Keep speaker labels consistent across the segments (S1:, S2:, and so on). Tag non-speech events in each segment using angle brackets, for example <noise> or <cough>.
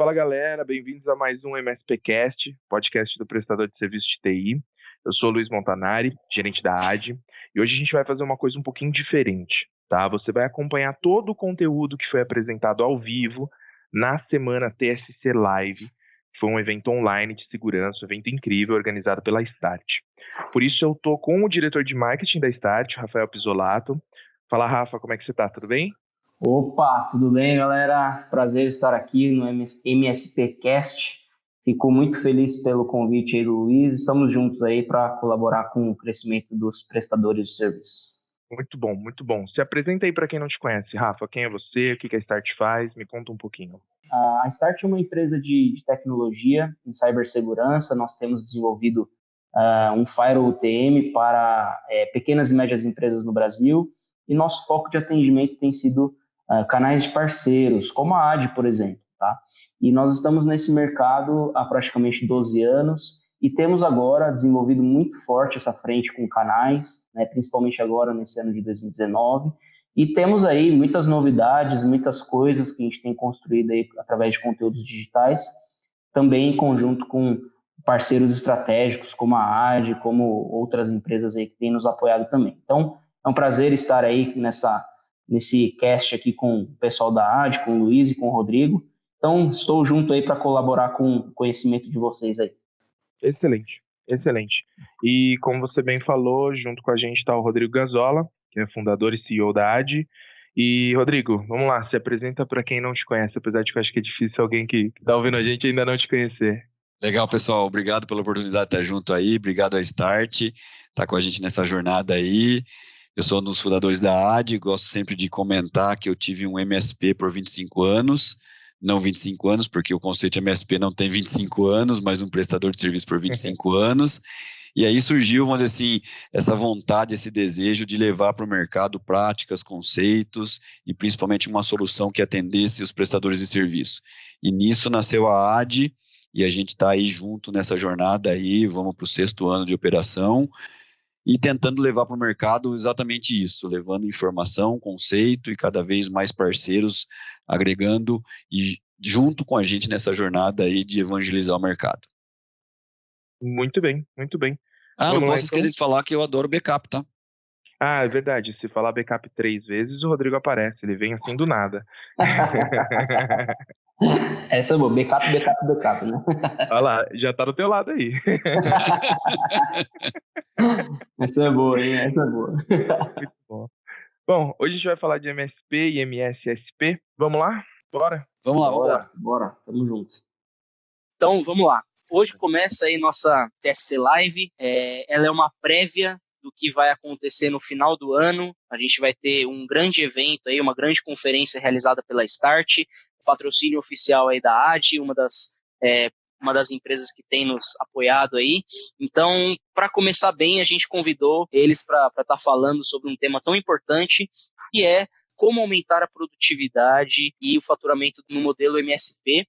S1: Fala galera, bem-vindos a mais um MSPcast, podcast do prestador de serviço de TI. Eu sou Luiz Montanari, gerente da AD, e hoje a gente vai fazer uma coisa um pouquinho diferente, tá? Você vai acompanhar todo o conteúdo que foi apresentado ao vivo na semana TSC Live, que foi um evento online de segurança, um evento incrível organizado pela Start. Por isso eu tô com o diretor de marketing da Start, Rafael Pisolato. Fala Rafa, como é que você tá? Tudo bem?
S2: Opa, tudo bem, galera? Prazer estar aqui no MSPcast. Fico muito feliz pelo convite aí do Luiz. Estamos juntos aí para colaborar com o crescimento dos prestadores de serviços.
S1: Muito bom, muito bom. Se apresenta aí para quem não te conhece. Rafa, quem é você? O que a Start faz? Me conta um pouquinho.
S2: A Start é uma empresa de, de tecnologia em cibersegurança. Nós temos desenvolvido uh, um Firewall UTM para é, pequenas e médias empresas no Brasil e nosso foco de atendimento tem sido uh, canais de parceiros, como a AD, por exemplo. Tá? E nós estamos nesse mercado há praticamente 12 anos e temos agora desenvolvido muito forte essa frente com canais, né, principalmente agora nesse ano de 2019. E temos aí muitas novidades, muitas coisas que a gente tem construído aí através de conteúdos digitais, também em conjunto com parceiros estratégicos como a AD, como outras empresas aí que têm nos apoiado também. Então, é um prazer estar aí nessa nesse cast aqui com o pessoal da AD, com o Luiz e com o Rodrigo. Então, estou junto aí para colaborar com o conhecimento de vocês aí.
S1: Excelente, excelente. E como você bem falou, junto com a gente está o Rodrigo Gazola, que é fundador e CEO da AD. E, Rodrigo, vamos lá, se apresenta para quem não te conhece, apesar de que eu acho que é difícil alguém que está ouvindo a gente ainda não te conhecer.
S3: Legal, pessoal. Obrigado pela oportunidade de estar junto aí. Obrigado a Start, estar tá com a gente nessa jornada aí. Eu sou um dos fundadores da AD, gosto sempre de comentar que eu tive um MSP por 25 anos, não 25 anos, porque o conceito de MSP não tem 25 anos, mas um prestador de serviço por 25 uhum. <laughs> anos. E aí surgiu, vamos dizer assim, essa vontade, esse desejo de levar para o mercado práticas, conceitos e principalmente uma solução que atendesse os prestadores de serviço. E nisso nasceu a AD, e a gente está aí junto nessa jornada aí, vamos para o sexto ano de operação, e tentando levar para o mercado exatamente isso, levando informação, conceito e cada vez mais parceiros agregando e junto com a gente nessa jornada aí de evangelizar o mercado.
S1: Muito bem, muito bem.
S3: Ah, Vamos não posso esquecer então? de falar que eu adoro backup, tá?
S1: Ah, é verdade. Se falar backup três vezes, o Rodrigo aparece. Ele vem assim do nada. <laughs>
S2: Essa é boa. Backup, backup, backup, né?
S1: Olha lá, já tá do teu lado aí. <laughs>
S2: Essa é boa, hein? Essa é boa. Muito
S1: bom. Bom, hoje a gente vai falar de MSP e MSSP. Vamos lá? Bora?
S2: Vamos lá, bora. Bora, tamo junto. Então, vamos lá. Hoje começa aí nossa TSC Live. É, ela é uma prévia do que vai acontecer no final do ano. A gente vai ter um grande evento aí, uma grande conferência realizada pela Start, patrocínio oficial aí da AD, uma das é, uma das empresas que tem nos apoiado aí. Então, para começar bem, a gente convidou eles para estar tá falando sobre um tema tão importante, que é como aumentar a produtividade e o faturamento no modelo MSP,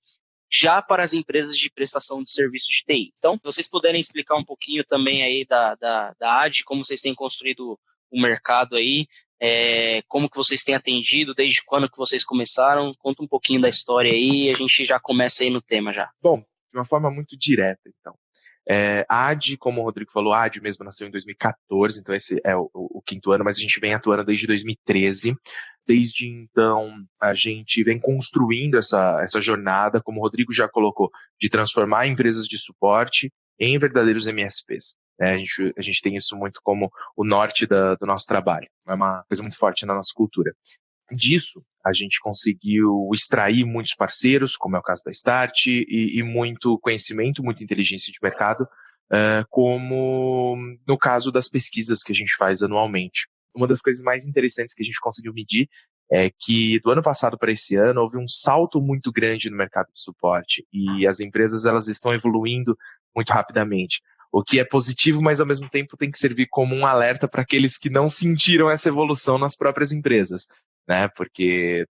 S2: já para as empresas de prestação de serviços de TI. Então, se vocês puderem explicar um pouquinho também aí da, da, da AD, como vocês têm construído o mercado aí, é, como que vocês têm atendido, desde quando que vocês começaram, conta um pouquinho da história aí e a gente já começa aí no tema já.
S1: Bom, de uma forma muito direta, então. É, AD, como o Rodrigo falou, a AD mesmo nasceu em 2014, então esse é o, o, o, quinto ano, mas a gente vem atuando desde 2013. Desde então, a gente vem construindo essa, essa jornada, como o Rodrigo já colocou, de transformar empresas de suporte em verdadeiros MSPs. É, a, gente, a gente tem isso muito como o norte da, do nosso trabalho. É uma coisa muito forte na nossa cultura. Disso, a gente conseguiu extrair muitos parceiros, como é o caso da Start, e, e muito conhecimento, muita inteligência de mercado, uh, como no caso das pesquisas que a gente faz anualmente. Uma das coisas mais interessantes que a gente conseguiu medir é que do ano passado para esse ano houve um salto muito grande no mercado de suporte e as empresas elas estão evoluindo muito rapidamente. O que é positivo, mas ao mesmo tempo tem que servir como um alerta para aqueles que não sentiram essa evolução nas próprias empresas né? Porque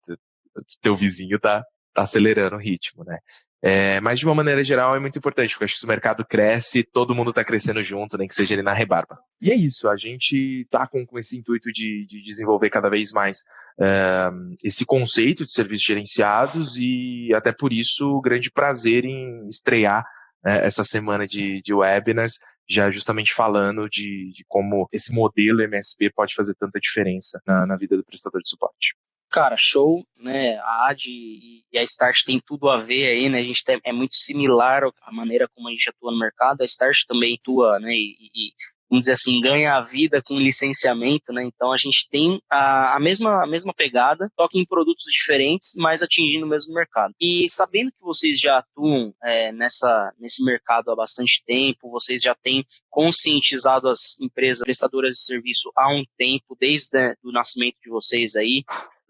S1: teu vizinho tá, tá acelerando o ritmo, né? É, mas de uma maneira geral é muito importante, porque acho que se o mercado cresce, todo mundo está crescendo junto, nem que seja ele na rebarba. E é isso, a gente está com, com esse intuito de, de desenvolver cada vez mais é, esse conceito de serviços gerenciados e até por isso grande prazer em estrear né, essa semana de, de webinars, já justamente falando de, de, como esse modelo MSP pode fazer tanta diferença na, na vida do prestador de suporte.
S2: Cara, show, né? A AD e a Start tem tudo a ver aí, né? A gente tem, é muito similar a maneira como a gente atua no mercado. A Start também atua, né? E, e vamos dizer assim, ganha a vida com licenciamento, né? Então a gente tem a, a, mesma, a mesma pegada, só que em produtos diferentes, mas atingindo o mesmo mercado. E sabendo que vocês já atuam é, nessa, nesse mercado há bastante tempo, vocês já têm conscientizado as empresas prestadoras de serviço há um tempo, desde né, o nascimento de vocês aí.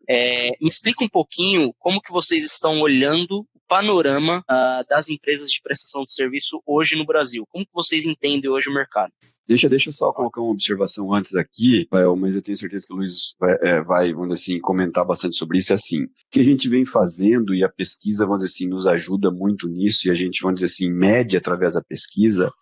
S2: É, me explica um pouquinho como que vocês estão olhando o panorama uh, das empresas de prestação de serviço hoje no Brasil. Como que vocês entendem hoje o mercado?
S3: Deixa, deixa eu só colocar uma observação antes aqui, mas eu tenho certeza que o Luiz vai, é, vai, vamos dizer assim, comentar bastante sobre isso. É assim, o que a gente vem fazendo e a pesquisa, vamos dizer assim, nos ajuda muito nisso, e a gente, vamos dizer assim, mede através da pesquisa,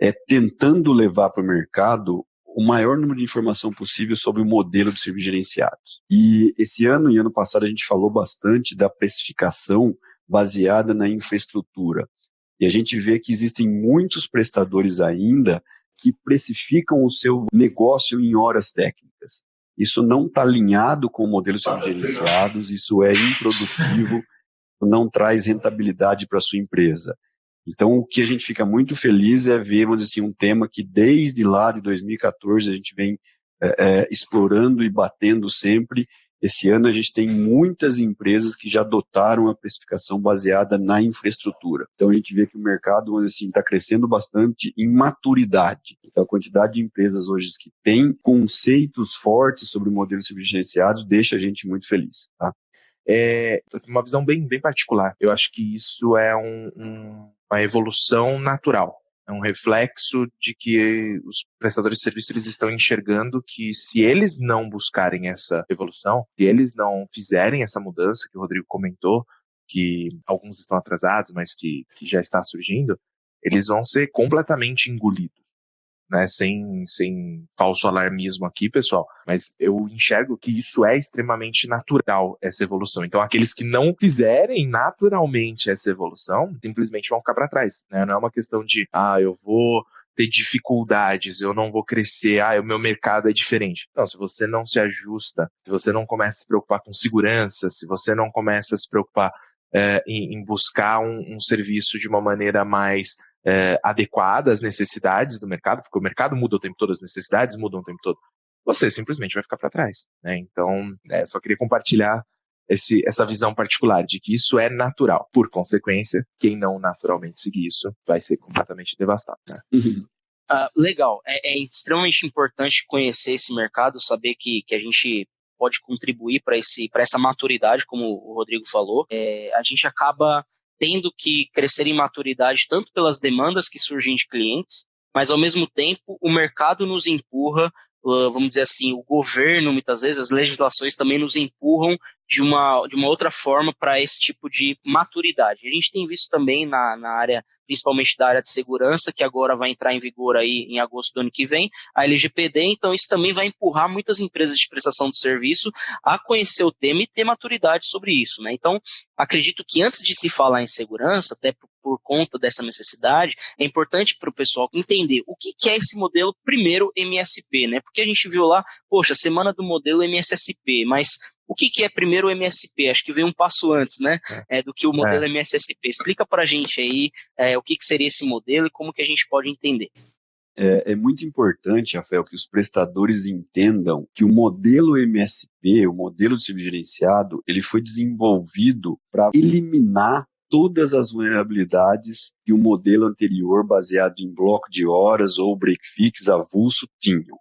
S3: é tentando levar para o mercado o maior número de informação possível sobre o modelo de serviços gerenciados. E esse ano e ano passado a gente falou bastante da precificação baseada na infraestrutura. E a gente vê que existem muitos prestadores ainda que precificam o seu negócio em horas técnicas. Isso não está alinhado com o modelo de gerenciados, isso é improdutivo, <laughs> não traz rentabilidade para a sua empresa. Então, o que a gente fica muito feliz é ver, vamos dizer assim, um tema que desde lá de 2014 a gente vem é, é, explorando e batendo sempre, esse ano a gente tem muitas empresas que já adotaram a precificação baseada na infraestrutura. Então a gente vê que o mercado assim está crescendo bastante em maturidade. Então a quantidade de empresas hoje que têm conceitos fortes sobre modelos gerenciados deixa a gente muito feliz. Tá?
S1: É uma visão bem, bem particular. Eu acho que isso é um, um, uma evolução natural é um reflexo de que os prestadores de serviço eles estão enxergando que se eles não buscarem essa evolução, se eles não fizerem essa mudança que o Rodrigo comentou, que alguns estão atrasados, mas que, que já está surgindo, eles vão ser completamente engolidos né, sem, sem falso alarmismo aqui, pessoal, mas eu enxergo que isso é extremamente natural, essa evolução. Então, aqueles que não fizerem naturalmente essa evolução, simplesmente vão ficar para trás. Né? Não é uma questão de, ah, eu vou ter dificuldades, eu não vou crescer, ah, o meu mercado é diferente. Não, se você não se ajusta, se você não começa a se preocupar com segurança, se você não começa a se preocupar é, em, em, buscar um, um, serviço de uma maneira mais é, adequada às necessidades do mercado, porque o mercado muda o tempo todo, as necessidades mudam o tempo todo, você simplesmente vai ficar para trás. Né? Então, é, só queria compartilhar esse, essa visão particular de que isso é natural. Por consequência, quem não naturalmente seguir isso vai ser completamente devastado. Né?
S2: Uhum. Uh, legal. É, é, extremamente importante conhecer esse mercado, saber que, que a gente pode contribuir para essa maturidade, como o Rodrigo falou. É, a gente acaba tendo que crescer em maturidade tanto pelas demandas que surgem de clientes, mas ao mesmo tempo o mercado nos empurra, vamos dizer assim, o governo muitas vezes, as legislações também nos empurram de uma, de uma outra forma para esse tipo de maturidade. A gente tem visto também na, na área principalmente da área de segurança, que agora vai entrar em vigor aí em agosto do ano que vem, a LGPD, então isso também vai empurrar muitas empresas de prestação de serviço a conhecer o tema e ter maturidade sobre isso, né? Então, acredito que antes de se falar em segurança, até por, por conta dessa necessidade, é importante para o pessoal entender o que, que é esse modelo, primeiro, MSP, né? Porque a gente viu lá, poxa, semana do modelo MSSP, mas o que, que é primeiro o MSP? Acho que veio um passo antes, né? É. É, do que o modelo é. MSSP. Explica para a gente aí é, o que, que seria esse modelo e como que a gente pode entender.
S3: É, é, muito importante, Rafael, que os prestadores entendam que o modelo MSP, o modelo de serviço gerenciado, ele foi desenvolvido para eliminar todas as vulnerabilidades que o modelo anterior, baseado em bloco de horas ou break fix avulso, tinham.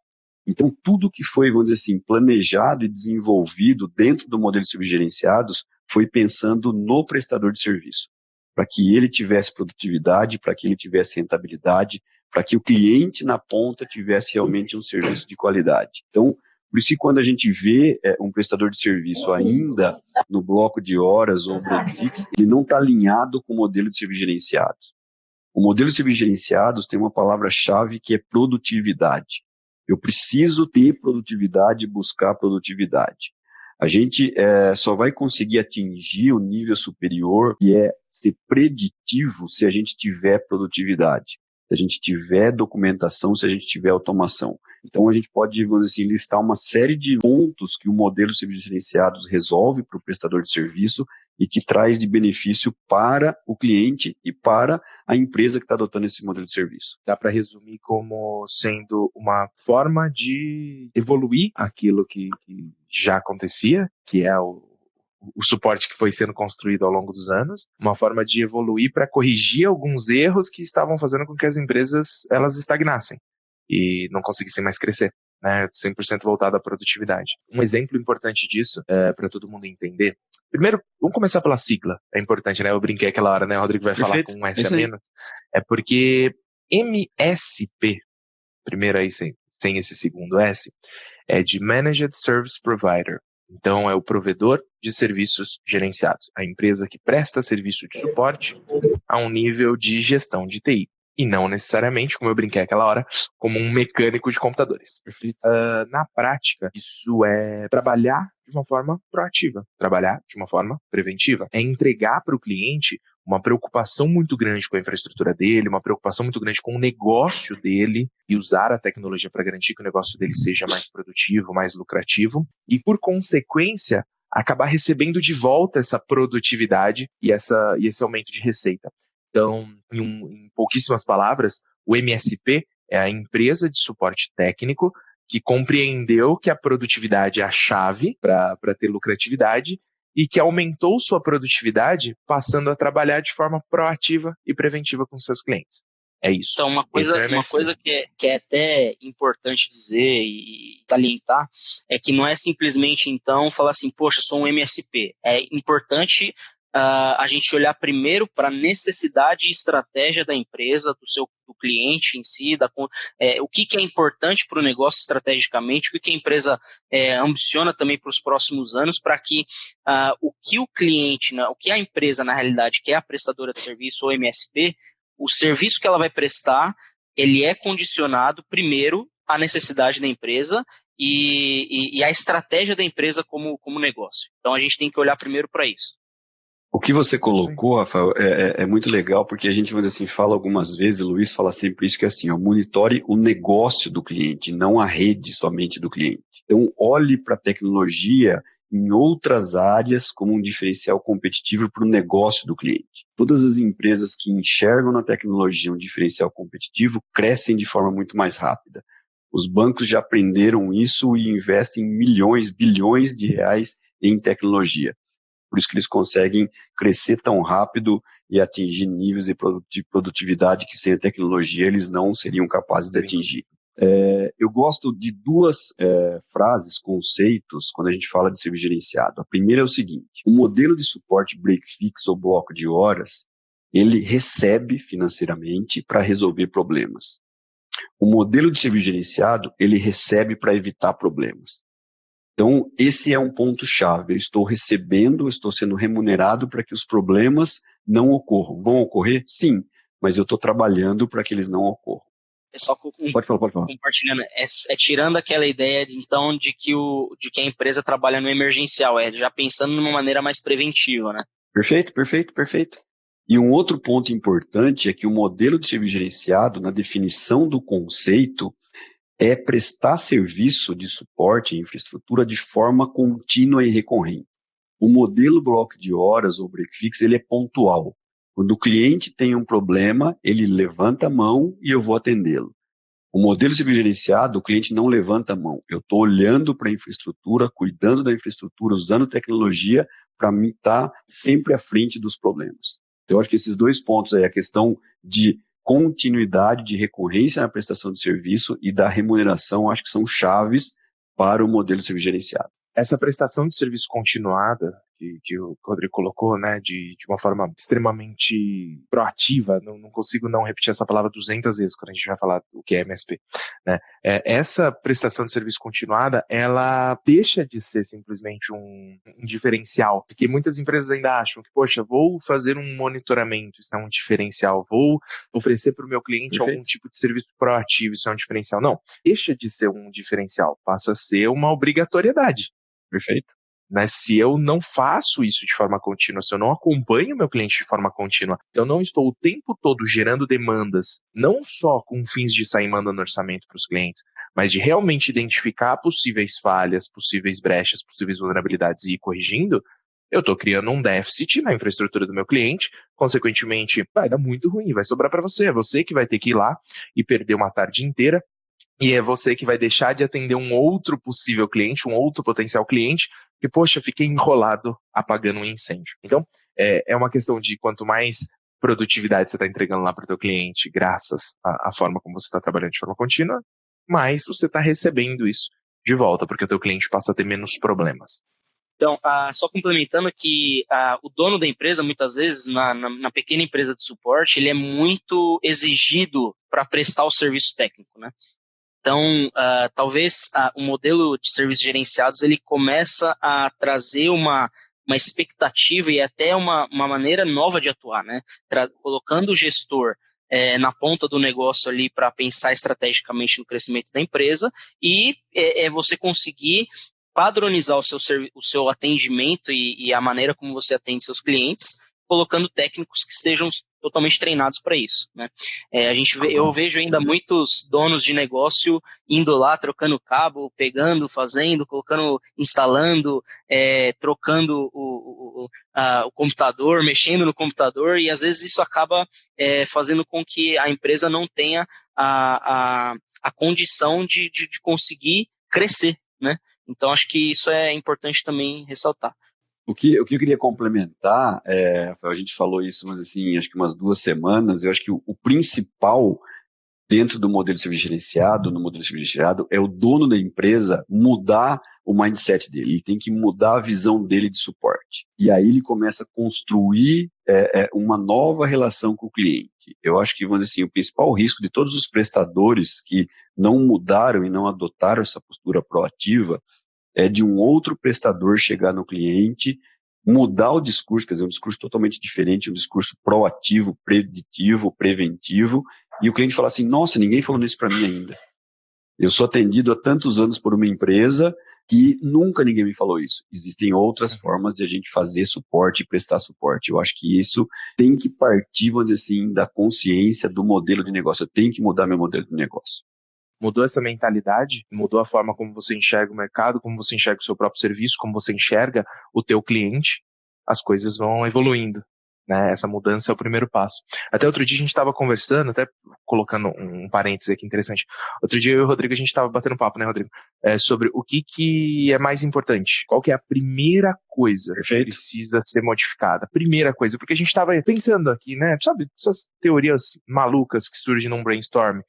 S3: Então, tudo que foi, vamos dizer assim, planejado e desenvolvido dentro do modelo de serviços gerenciados foi pensando no prestador de serviço, para que ele tivesse produtividade, para que ele tivesse rentabilidade, para que o cliente na ponta tivesse realmente um serviço de qualidade. Então, Por isso que quando a gente vê é, um prestador de serviço ainda no bloco de horas ou break ele não está alinhado com o modelo de serviço gerenciados. O modelo de serviços gerenciados tem uma palavra-chave que é produtividade. Eu preciso ter produtividade e buscar produtividade. A gente é, só vai conseguir atingir o nível superior, que é ser preditivo, se a gente tiver produtividade se a gente tiver documentação, se a gente tiver automação. Então a gente pode, vamos assim, listar uma série de pontos que o modelo de serviços gerenciados resolve para o prestador de serviço e que traz de benefício para o cliente e para a empresa que está adotando esse modelo de serviço.
S1: Dá para resumir como sendo uma forma de evoluir aquilo que, que já acontecia, que é o o suporte que foi sendo construído ao longo dos anos, uma forma de evoluir para corrigir alguns erros que estavam fazendo com que as empresas elas estagnassem e não conseguissem mais crescer. Né, 100% voltado à produtividade. Um exemplo importante disso, é, para todo mundo entender. Primeiro, vamos começar pela sigla. É importante, né? Eu brinquei aquela hora, né? O Rodrigo vai Perfeito. falar com um S a menos. É porque MSP, primeiro aí sem, sem esse segundo S, é de Managed Service Provider. Então, é o provedor de serviços gerenciados, a empresa que presta serviço de suporte a um nível de gestão de TI. E não necessariamente, como eu brinquei aquela hora, como um mecânico de computadores. Uh, na prática, isso é trabalhar de uma forma proativa, trabalhar de uma forma preventiva. É entregar para o cliente uma preocupação muito grande com a infraestrutura dele, uma preocupação muito grande com o negócio dele e usar a tecnologia para garantir que o negócio dele seja mais produtivo, mais lucrativo e, por consequência, acabar recebendo de volta essa produtividade e, essa, e esse aumento de receita. Então, em, um, em pouquíssimas palavras, o MSP é a empresa de suporte técnico que compreendeu que a produtividade é a chave para ter lucratividade e que aumentou sua produtividade passando a trabalhar de forma proativa e preventiva com seus clientes. É isso.
S2: Então, uma coisa, é uma coisa que, é, que é até importante dizer e salientar é que não é simplesmente, então, falar assim, poxa, sou um MSP. É importante uh, a gente olhar primeiro para a necessidade e estratégia da empresa, do seu do cliente em si, da, é, o que, que é importante para o negócio estrategicamente, o que, que a empresa é, ambiciona também para os próximos anos, para que uh, o que o cliente, né, o que a empresa, na realidade, que é a prestadora de serviço ou MSP, o serviço que ela vai prestar, ele é condicionado primeiro à necessidade da empresa e, a estratégia da empresa como, como negócio. Então a gente tem que olhar primeiro para isso.
S3: O que você colocou, Rafael, é, é, é, muito legal, porque a gente, vamos assim, fala algumas vezes, o Luiz fala sempre isso, que é assim, ó, monitore o negócio do cliente, não a rede somente do cliente. Então, olhe para a tecnologia em outras áreas como um diferencial competitivo para o negócio do cliente. Todas as empresas que enxergam na tecnologia um diferencial competitivo crescem de forma muito mais rápida. Os bancos já aprenderam isso e investem milhões, bilhões de reais em tecnologia por isso que eles conseguem crescer tão rápido e atingir níveis de produtividade que sem a tecnologia eles não seriam capazes de atingir. É, eu gosto de duas é, frases, conceitos, quando a gente fala de serviço gerenciado. A primeira é o seguinte: o modelo de suporte break fix ou bloco de horas, ele recebe financeiramente para resolver problemas. O modelo de serviço gerenciado, ele recebe para evitar problemas. Então, esse é um ponto-chave. Eu estou recebendo, estou sendo remunerado para que os problemas não ocorram. Vão ocorrer? Sim, mas eu estou trabalhando para que eles não ocorram.
S2: É só com, pode falar, pode falar. compartilhando, é, é, tirando aquela ideia de, então de que, o, de que a empresa trabalha no emergencial, é já pensando numa maneira mais preventiva, né?
S3: Perfeito, perfeito, perfeito. E um outro ponto importante é que o modelo de serviço gerenciado, na definição do conceito, é prestar serviço de suporte e infraestrutura de forma contínua e recorrente. O modelo bloco de horas ou break fix ele é pontual. Quando o cliente tem um problema, ele levanta a mão e eu vou atendê-lo. O modelo civil gerenciado, o cliente não levanta a mão. Eu estou olhando para a infraestrutura, cuidando da infraestrutura, usando tecnologia para mim estar tá sempre à frente dos problemas. Então, eu acho que esses dois pontos aí, a questão de continuidade de recorrência na prestação de serviço e da remuneração, acho que são chaves para o modelo de serviço gerenciado.
S1: Essa prestação de serviço continuada que, que o Rodrigo colocou, né, de, de uma forma extremamente proativa, não, não, consigo não repetir essa palavra 200 vezes quando a gente vai falar o que é MSP, né, é, essa prestação de serviço continuada, ela deixa de ser simplesmente um, um diferencial, porque muitas empresas ainda acham que, poxa, vou fazer um monitoramento, isso é um diferencial, vou oferecer para o meu cliente Perfeito. algum tipo de serviço proativo, isso é um diferencial. Não, deixa de ser um diferencial, passa a ser uma obrigatoriedade. Perfeito? Né? Se eu não faço isso de forma contínua, se eu não acompanho meu cliente de forma contínua, se eu não estou o tempo todo gerando demandas, não só com fins de sair mandando orçamento para os clientes, mas de realmente identificar possíveis falhas, possíveis brechas, possíveis vulnerabilidades e ir corrigindo, eu estou criando um déficit na infraestrutura do meu cliente, consequentemente, vai dar muito ruim, vai sobrar para você. É você que vai ter que ir lá e perder uma tarde inteira e é você que vai deixar de atender um outro possível cliente, um outro potencial cliente, e, poxa, fiquei enrolado apagando um incêndio. Então, é, é uma questão de quanto mais produtividade você está entregando lá para o teu cliente, graças à, à forma como você está trabalhando de forma contínua, mais você está recebendo isso de volta, porque o teu cliente passa a ter menos problemas.
S2: Então, ah, só complementando que ah, o dono da empresa, muitas vezes, na, na, na, pequena empresa de suporte, ele é muito exigido para prestar o serviço técnico, né? Então, uh, talvez uh, o modelo de serviços gerenciados ele começa a trazer uma, uma expectativa e até uma, uma maneira nova de atuar, né? Tra colocando o gestor é, na ponta do negócio ali para pensar estrategicamente no crescimento da empresa e é, é você conseguir padronizar o seu, o seu atendimento e, e, a maneira como você atende seus clientes, colocando técnicos que estejam totalmente treinados para isso. Né? É, a gente vê, eu vejo ainda muitos donos de negócio indo lá, trocando cabo, pegando, fazendo, colocando, instalando, é, trocando o, o, a, o, computador, mexendo no computador, e às vezes isso acaba é, fazendo com que a empresa não tenha a, a, a condição de, de, de conseguir crescer. Né? Então, acho que isso é importante também ressaltar.
S3: O que, o que eu queria complementar, é, a gente falou isso, mas assim, acho que umas duas semanas, eu acho que o, o principal dentro do modelo de serviço gerenciado, no modelo de serviço gerenciado, é o dono da empresa mudar o mindset dele. Ele tem que mudar a visão dele de suporte. E aí ele começa a construir é, é, uma nova relação com o cliente. Eu acho que, vamos dizer assim, o principal risco de todos os prestadores que não mudaram e não adotaram essa postura proativa é de um outro prestador chegar no cliente, mudar o discurso, quer dizer, um discurso totalmente diferente, um discurso proativo, preditivo, preventivo, e o cliente falar assim: nossa, ninguém falou isso para mim ainda. Eu sou atendido há tantos anos por uma empresa que nunca ninguém me falou isso. Existem outras formas de a gente fazer suporte e prestar suporte. Eu acho que isso tem que partir, vamos dizer assim, da consciência do modelo de negócio. Eu tenho que mudar meu modelo de negócio
S1: mudou essa mentalidade, mudou a forma como você enxerga o mercado, como você enxerga o seu próprio serviço, como você enxerga o teu cliente, as coisas vão evoluindo. Né? Essa mudança é o primeiro passo. Até outro dia a gente estava conversando, até colocando um parêntese aqui interessante. Outro dia eu e o Rodrigo a gente estava batendo papo, né, Rodrigo? É, sobre o que, que é mais importante. Qual que é a primeira coisa que precisa ser modificada? Primeira coisa, porque a gente estava pensando aqui, né? Sabe, essas teorias malucas que surgem num brainstorm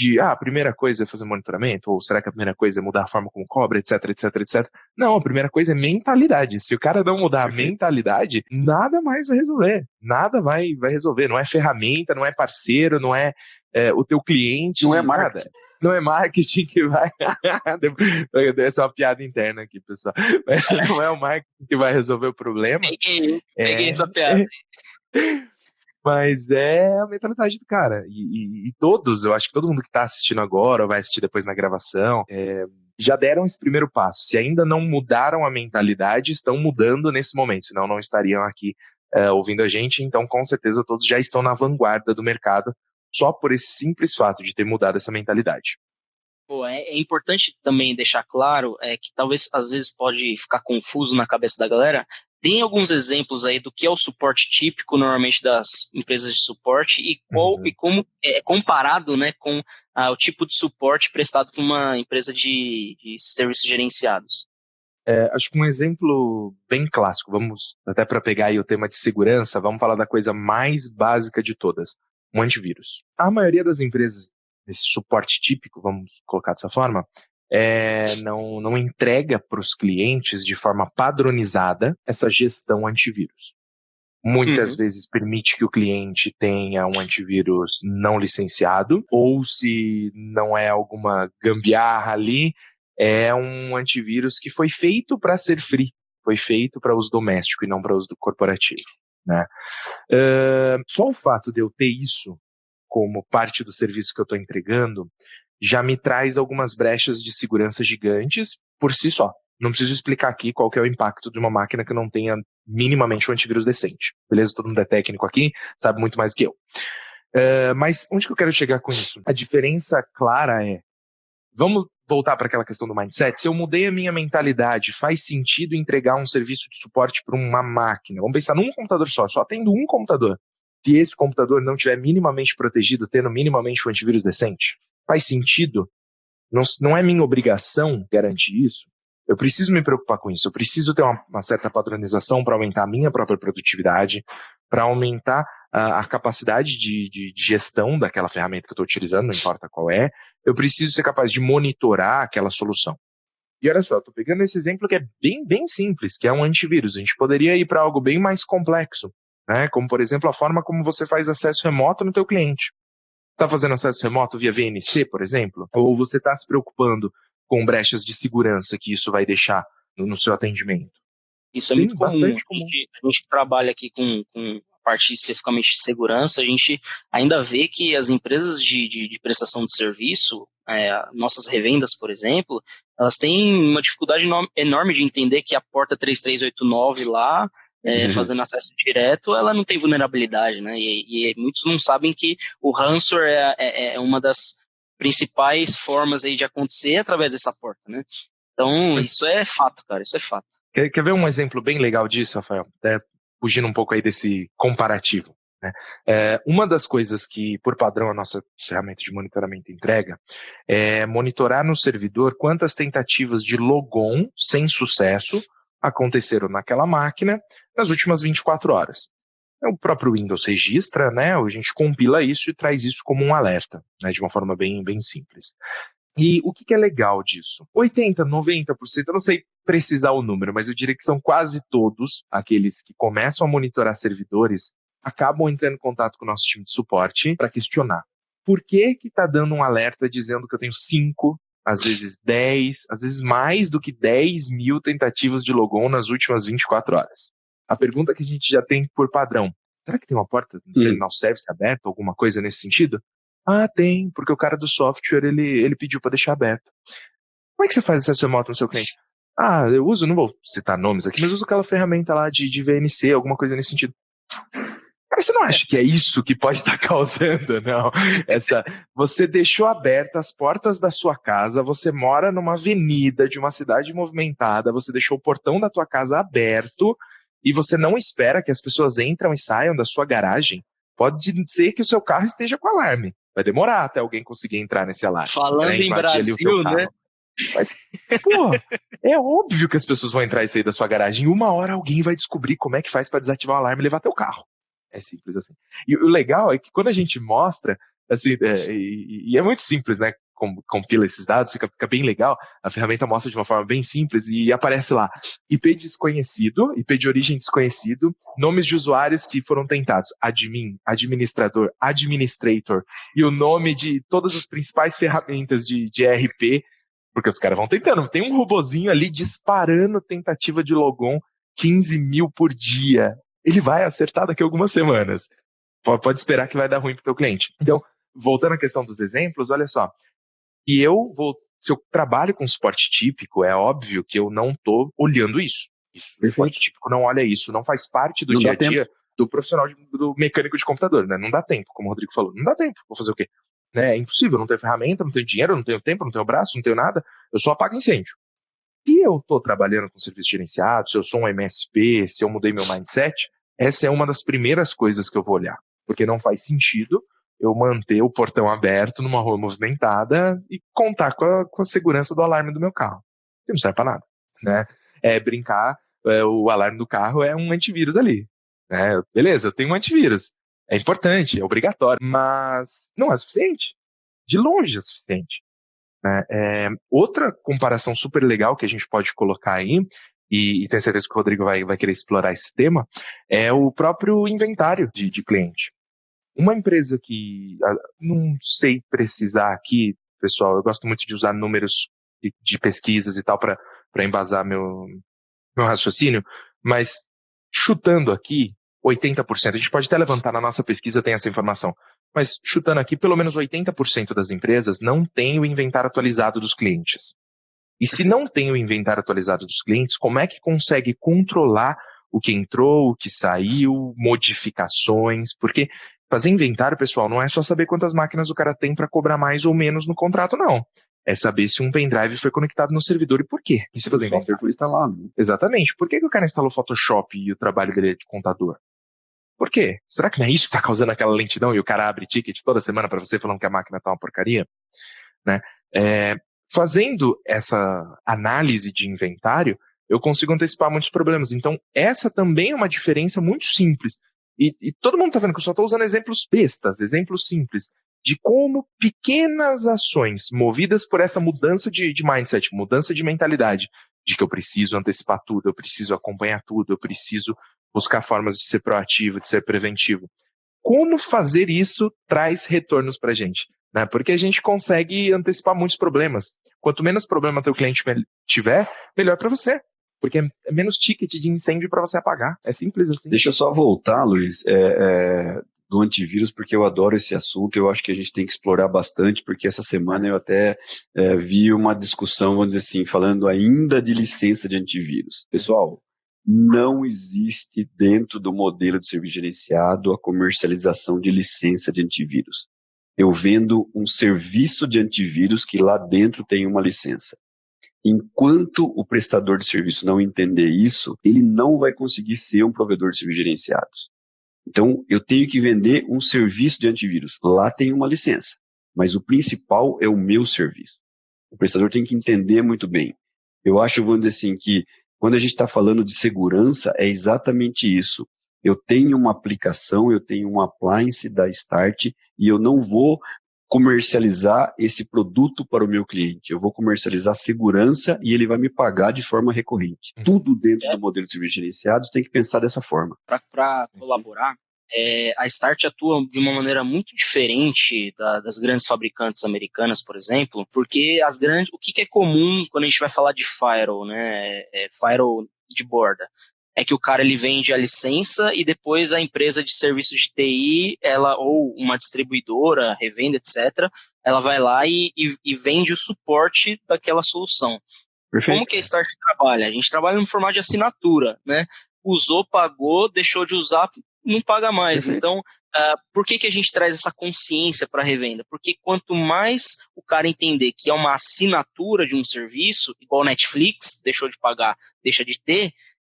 S1: de, ah, a primeira coisa é fazer monitoramento, ou será que a primeira coisa é mudar a forma como cobra, etc, etc, etc. Não, a primeira coisa é mentalidade. Se o cara não mudar a mentalidade, nada mais vai resolver. Nada vai, vai resolver. Não é ferramenta, não é parceiro, não é, é o teu cliente.
S3: Não é marketing. Nada.
S1: Não é marketing que vai. <laughs> Essa é uma piada interna aqui, pessoal. Mas <laughs> não é o marketing que vai resolver o problema.
S2: Peguei, peguei é... essa piada. <laughs>
S1: Mas é a mentalidade do cara. E, e, e, todos, eu acho que todo mundo que está assistindo agora, ou vai assistir depois na gravação, é, já deram esse primeiro passo. Se ainda não mudaram a mentalidade, estão mudando nesse momento, senão não estariam aqui é, ouvindo a gente. Então, com certeza, todos já estão na vanguarda do mercado, só por esse simples fato de ter mudado essa mentalidade.
S2: Pô, é, é, importante também deixar claro é, que talvez às vezes pode ficar confuso na cabeça da galera, tem alguns exemplos aí do que é o suporte típico normalmente das empresas de suporte e qual uhum. e como é comparado, né, com ah, o tipo de suporte prestado por uma empresa de, de serviços gerenciados.
S1: É, acho que um exemplo bem clássico, vamos até para pegar aí o tema de segurança, vamos falar da coisa mais básica de todas, um antivírus. A maioria das empresas desse suporte típico, vamos colocar dessa forma, é, não, não entrega para os clientes de forma padronizada essa gestão antivírus. Muitas uhum. vezes permite que o cliente tenha um antivírus não licenciado, ou se não é alguma gambiarra ali, é um antivírus que foi feito para ser free, foi feito para uso doméstico e não para uso corporativo. Né? Uh, só o fato de eu ter isso como parte do serviço que eu estou entregando já me traz algumas brechas de segurança gigantes por si só. Não preciso explicar aqui qual é o impacto de uma máquina que não tenha minimamente um antivírus decente. Beleza? Todo mundo é técnico aqui, sabe muito mais que eu. Uh, mas onde que eu quero chegar com isso? A diferença clara é, vamos voltar para aquela questão do mindset, se eu mudei a minha mentalidade, faz sentido entregar um serviço de suporte para uma máquina. Vamos pensar num computador só, só tendo um computador. Se esse computador não tiver minimamente protegido, tendo minimamente um antivírus decente, faz sentido? Não, não é minha obrigação garantir isso? Eu preciso me preocupar com isso. Eu preciso ter uma, uma certa padronização para aumentar a minha própria produtividade, para aumentar a, a capacidade de, de, de, gestão daquela ferramenta que eu estou utilizando, não importa qual é. Eu preciso ser capaz de monitorar aquela solução. E olha só, estou pegando esse exemplo que é bem, bem simples, que é um antivírus. A gente poderia ir para algo bem mais complexo, né? Como por exemplo a forma como você faz acesso remoto no teu cliente. Está fazendo acesso remoto via VNC, por exemplo? Ou você está se preocupando com brechas de segurança que isso vai deixar no, no seu atendimento.
S2: Isso é Sim, muito comum. comum. A, gente, a gente trabalha aqui com, com a parte especificamente de segurança, a gente ainda vê que as empresas de, de, de prestação de serviço, é, nossas revendas, por exemplo, elas têm uma dificuldade enorme de entender que a porta 3389 lá, é, uhum. <laughs> fazendo acesso direto, ela não tem vulnerabilidade, né? E, e muitos não sabem que o ransomware é, é, é uma das principais formas aí de acontecer através dessa porta, né? Então, isso é fato, cara, isso é fato.
S1: Quer, quer ver um exemplo bem legal disso, Rafael? Até fugindo um pouco aí desse comparativo. Né? É, uma das coisas que, por padrão, a nossa ferramenta de monitoramento entrega é monitorar no servidor quantas tentativas de logon sem sucesso aconteceram naquela máquina nas últimas 24 horas. É o próprio Windows registra, né? A gente compila isso e traz isso como um alerta, né? De uma forma bem, bem simples. E o que, que é legal disso? 80, 90%, eu não sei precisar o número, mas eu diria que são quase todos aqueles que começam a monitorar servidores acabam entrando em contato com o nosso time de suporte para questionar. Por que que está dando um alerta dizendo que eu tenho 5, às vezes 10, às vezes mais do que 10 mil tentativas de logon nas últimas 24 horas? A pergunta que a gente já tem por padrão, será que tem uma porta do hum. terminal service aberta, alguma coisa nesse sentido? Ah, tem, porque o cara do software, ele, ele pediu para deixar aberto. Como é que você faz acesso remoto no seu cliente? Ah, eu uso, não vou citar nomes aqui, mas uso aquela ferramenta lá de, de VNC, alguma coisa nesse sentido. Cara, você não acha que é isso que pode estar <laughs> causando, não? Essa, você deixou abertas as portas da sua casa, você mora numa avenida de uma cidade movimentada, você deixou o portão da tua casa aberto, e você não espera que as pessoas entram e saiam da sua garagem, pode ser que o seu carro esteja com alarme. Vai demorar até alguém conseguir entrar nesse alarme.
S2: Falando né, em Brasil, né?
S1: Mas, pô, é óbvio que as pessoas vão entrar e sair da sua garagem. Uma hora alguém vai descobrir como é que faz para desativar o alarme e levar teu carro. É simples assim. E o legal é que quando a gente mostra, assim, é, e, e, é muito simples, né? compila esses dados, fica, fica bem legal. A ferramenta mostra de uma forma bem simples e aparece lá IP desconhecido, IP de origem desconhecido, nomes de usuários que foram tentados, admin, administrador, administrator e o nome de todas as principais ferramentas de, de ERP, porque os caras vão tentando. Tem um robozinho ali disparando tentativa de logon 15 mil por dia. Ele vai acertar daqui a algumas semanas. Pode esperar que vai dar ruim para o teu cliente. Então, voltando à questão dos exemplos, olha só. E eu vou, se eu trabalho com suporte típico, é óbvio que eu não estou olhando isso. Isso, o suporte típico não olha isso, não faz parte do não dia a dia do profissional de, do mecânico de computador, né? Não dá tempo, como o Rodrigo falou. Não dá tempo. Vou fazer o quê? Né? É impossível, não tenho ferramenta, não tenho dinheiro, não tenho tempo, não tenho braço, não tenho nada. Eu só apago incêndio. Se eu estou trabalhando com serviço gerenciado, se eu sou um MSP, se eu mudei meu mindset, essa é uma das primeiras coisas que eu vou olhar. Porque não faz sentido eu manter o portão aberto numa rua movimentada e contar com a, com a segurança do alarme do meu carro. Que não serve para nada, né? É brincar, é, o alarme do carro é um antivírus ali. Né? Beleza, eu tenho um antivírus. É importante, é obrigatório, mas não é suficiente. De longe é suficiente. Né? É, outra comparação super legal que a gente pode colocar aí, e, e tenho certeza que o Rodrigo vai, vai querer explorar esse tema, é o próprio inventário de, de cliente. Uma empresa que, não sei precisar aqui, pessoal, eu gosto muito de usar números de, de pesquisas e tal para embasar meu, meu raciocínio, mas chutando aqui, 80%, a gente pode até levantar na nossa pesquisa, tem essa informação, mas chutando aqui, pelo menos 80% das empresas não tem o inventário atualizado dos clientes. E se não tem o inventário atualizado dos clientes, como é que consegue controlar o que entrou, o que saiu, modificações? Porque fazer inventário, pessoal, não é só saber quantas máquinas o cara tem para cobrar mais ou menos no contrato, não. É saber se um pendrive foi conectado no servidor e por quê.
S3: Isso fazer inventário foi instalado.
S1: Exatamente. Por que, que o cara instalou Photoshop e o trabalho dele é de contador? Por quê? Será que não é isso que está causando aquela lentidão e o cara abre ticket toda semana para você falando que a máquina está uma porcaria? Né? É, fazendo essa análise de inventário, eu consigo antecipar muitos problemas. Então, essa também é uma diferença muito simples. E, e todo mundo está vendo que eu só estou usando exemplos bestas, exemplos simples, de como pequenas ações movidas por essa mudança de, de mindset, mudança de mentalidade, de que eu preciso antecipar tudo, eu preciso acompanhar tudo, eu preciso buscar formas de ser proativo, de ser preventivo. Como fazer isso traz retornos para a gente? Né? Porque a gente consegue antecipar muitos problemas. Quanto menos problema teu cliente tiver, melhor para você. Porque é menos ticket de incêndio para você apagar. É simples assim.
S3: Deixa eu só voltar, Luiz, é, é, do antivírus, porque eu adoro esse assunto. Eu acho que a gente tem que explorar bastante, porque essa semana eu até é, vi uma discussão, vamos dizer assim, falando ainda de licença de antivírus. Pessoal, não existe dentro do modelo de serviço gerenciado a comercialização de licença de antivírus. Eu vendo um serviço de antivírus que lá dentro tem uma licença. Enquanto o prestador de serviço não entender isso, ele não vai conseguir ser um provedor de serviços gerenciados. Então, eu tenho que vender um serviço de antivírus. Lá tem uma licença, mas o principal é o meu serviço. O prestador tem que entender muito bem. Eu acho, vamos dizer assim, que quando a gente está falando de segurança, é exatamente isso. Eu tenho uma aplicação, eu tenho um appliance da Start e eu não vou comercializar esse produto para o meu cliente. Eu vou comercializar segurança e ele vai me pagar de forma recorrente. Uhum. Tudo dentro é. do modelo de serviços gerenciados tem que pensar dessa forma.
S2: Para colaborar, é, a Start atua de uma maneira muito diferente da, das grandes fabricantes americanas, por exemplo, porque as grandes, o que, que, é comum quando a gente vai falar de firewall, né, é, firewall de borda, é que o cara ele vende a licença e depois a empresa de serviços de TI, ela ou uma distribuidora, revenda, etc., ela vai lá e, e, e vende o suporte daquela solução. Perfeito. Como que a Start trabalha? A gente trabalha no formato de assinatura, né? Usou, pagou, deixou de usar, não paga mais. Uhum. Então, uh, por que, que a gente traz essa consciência para a revenda? Porque quanto mais o cara entender que é uma assinatura de um serviço, igual Netflix, deixou de pagar, deixa de ter,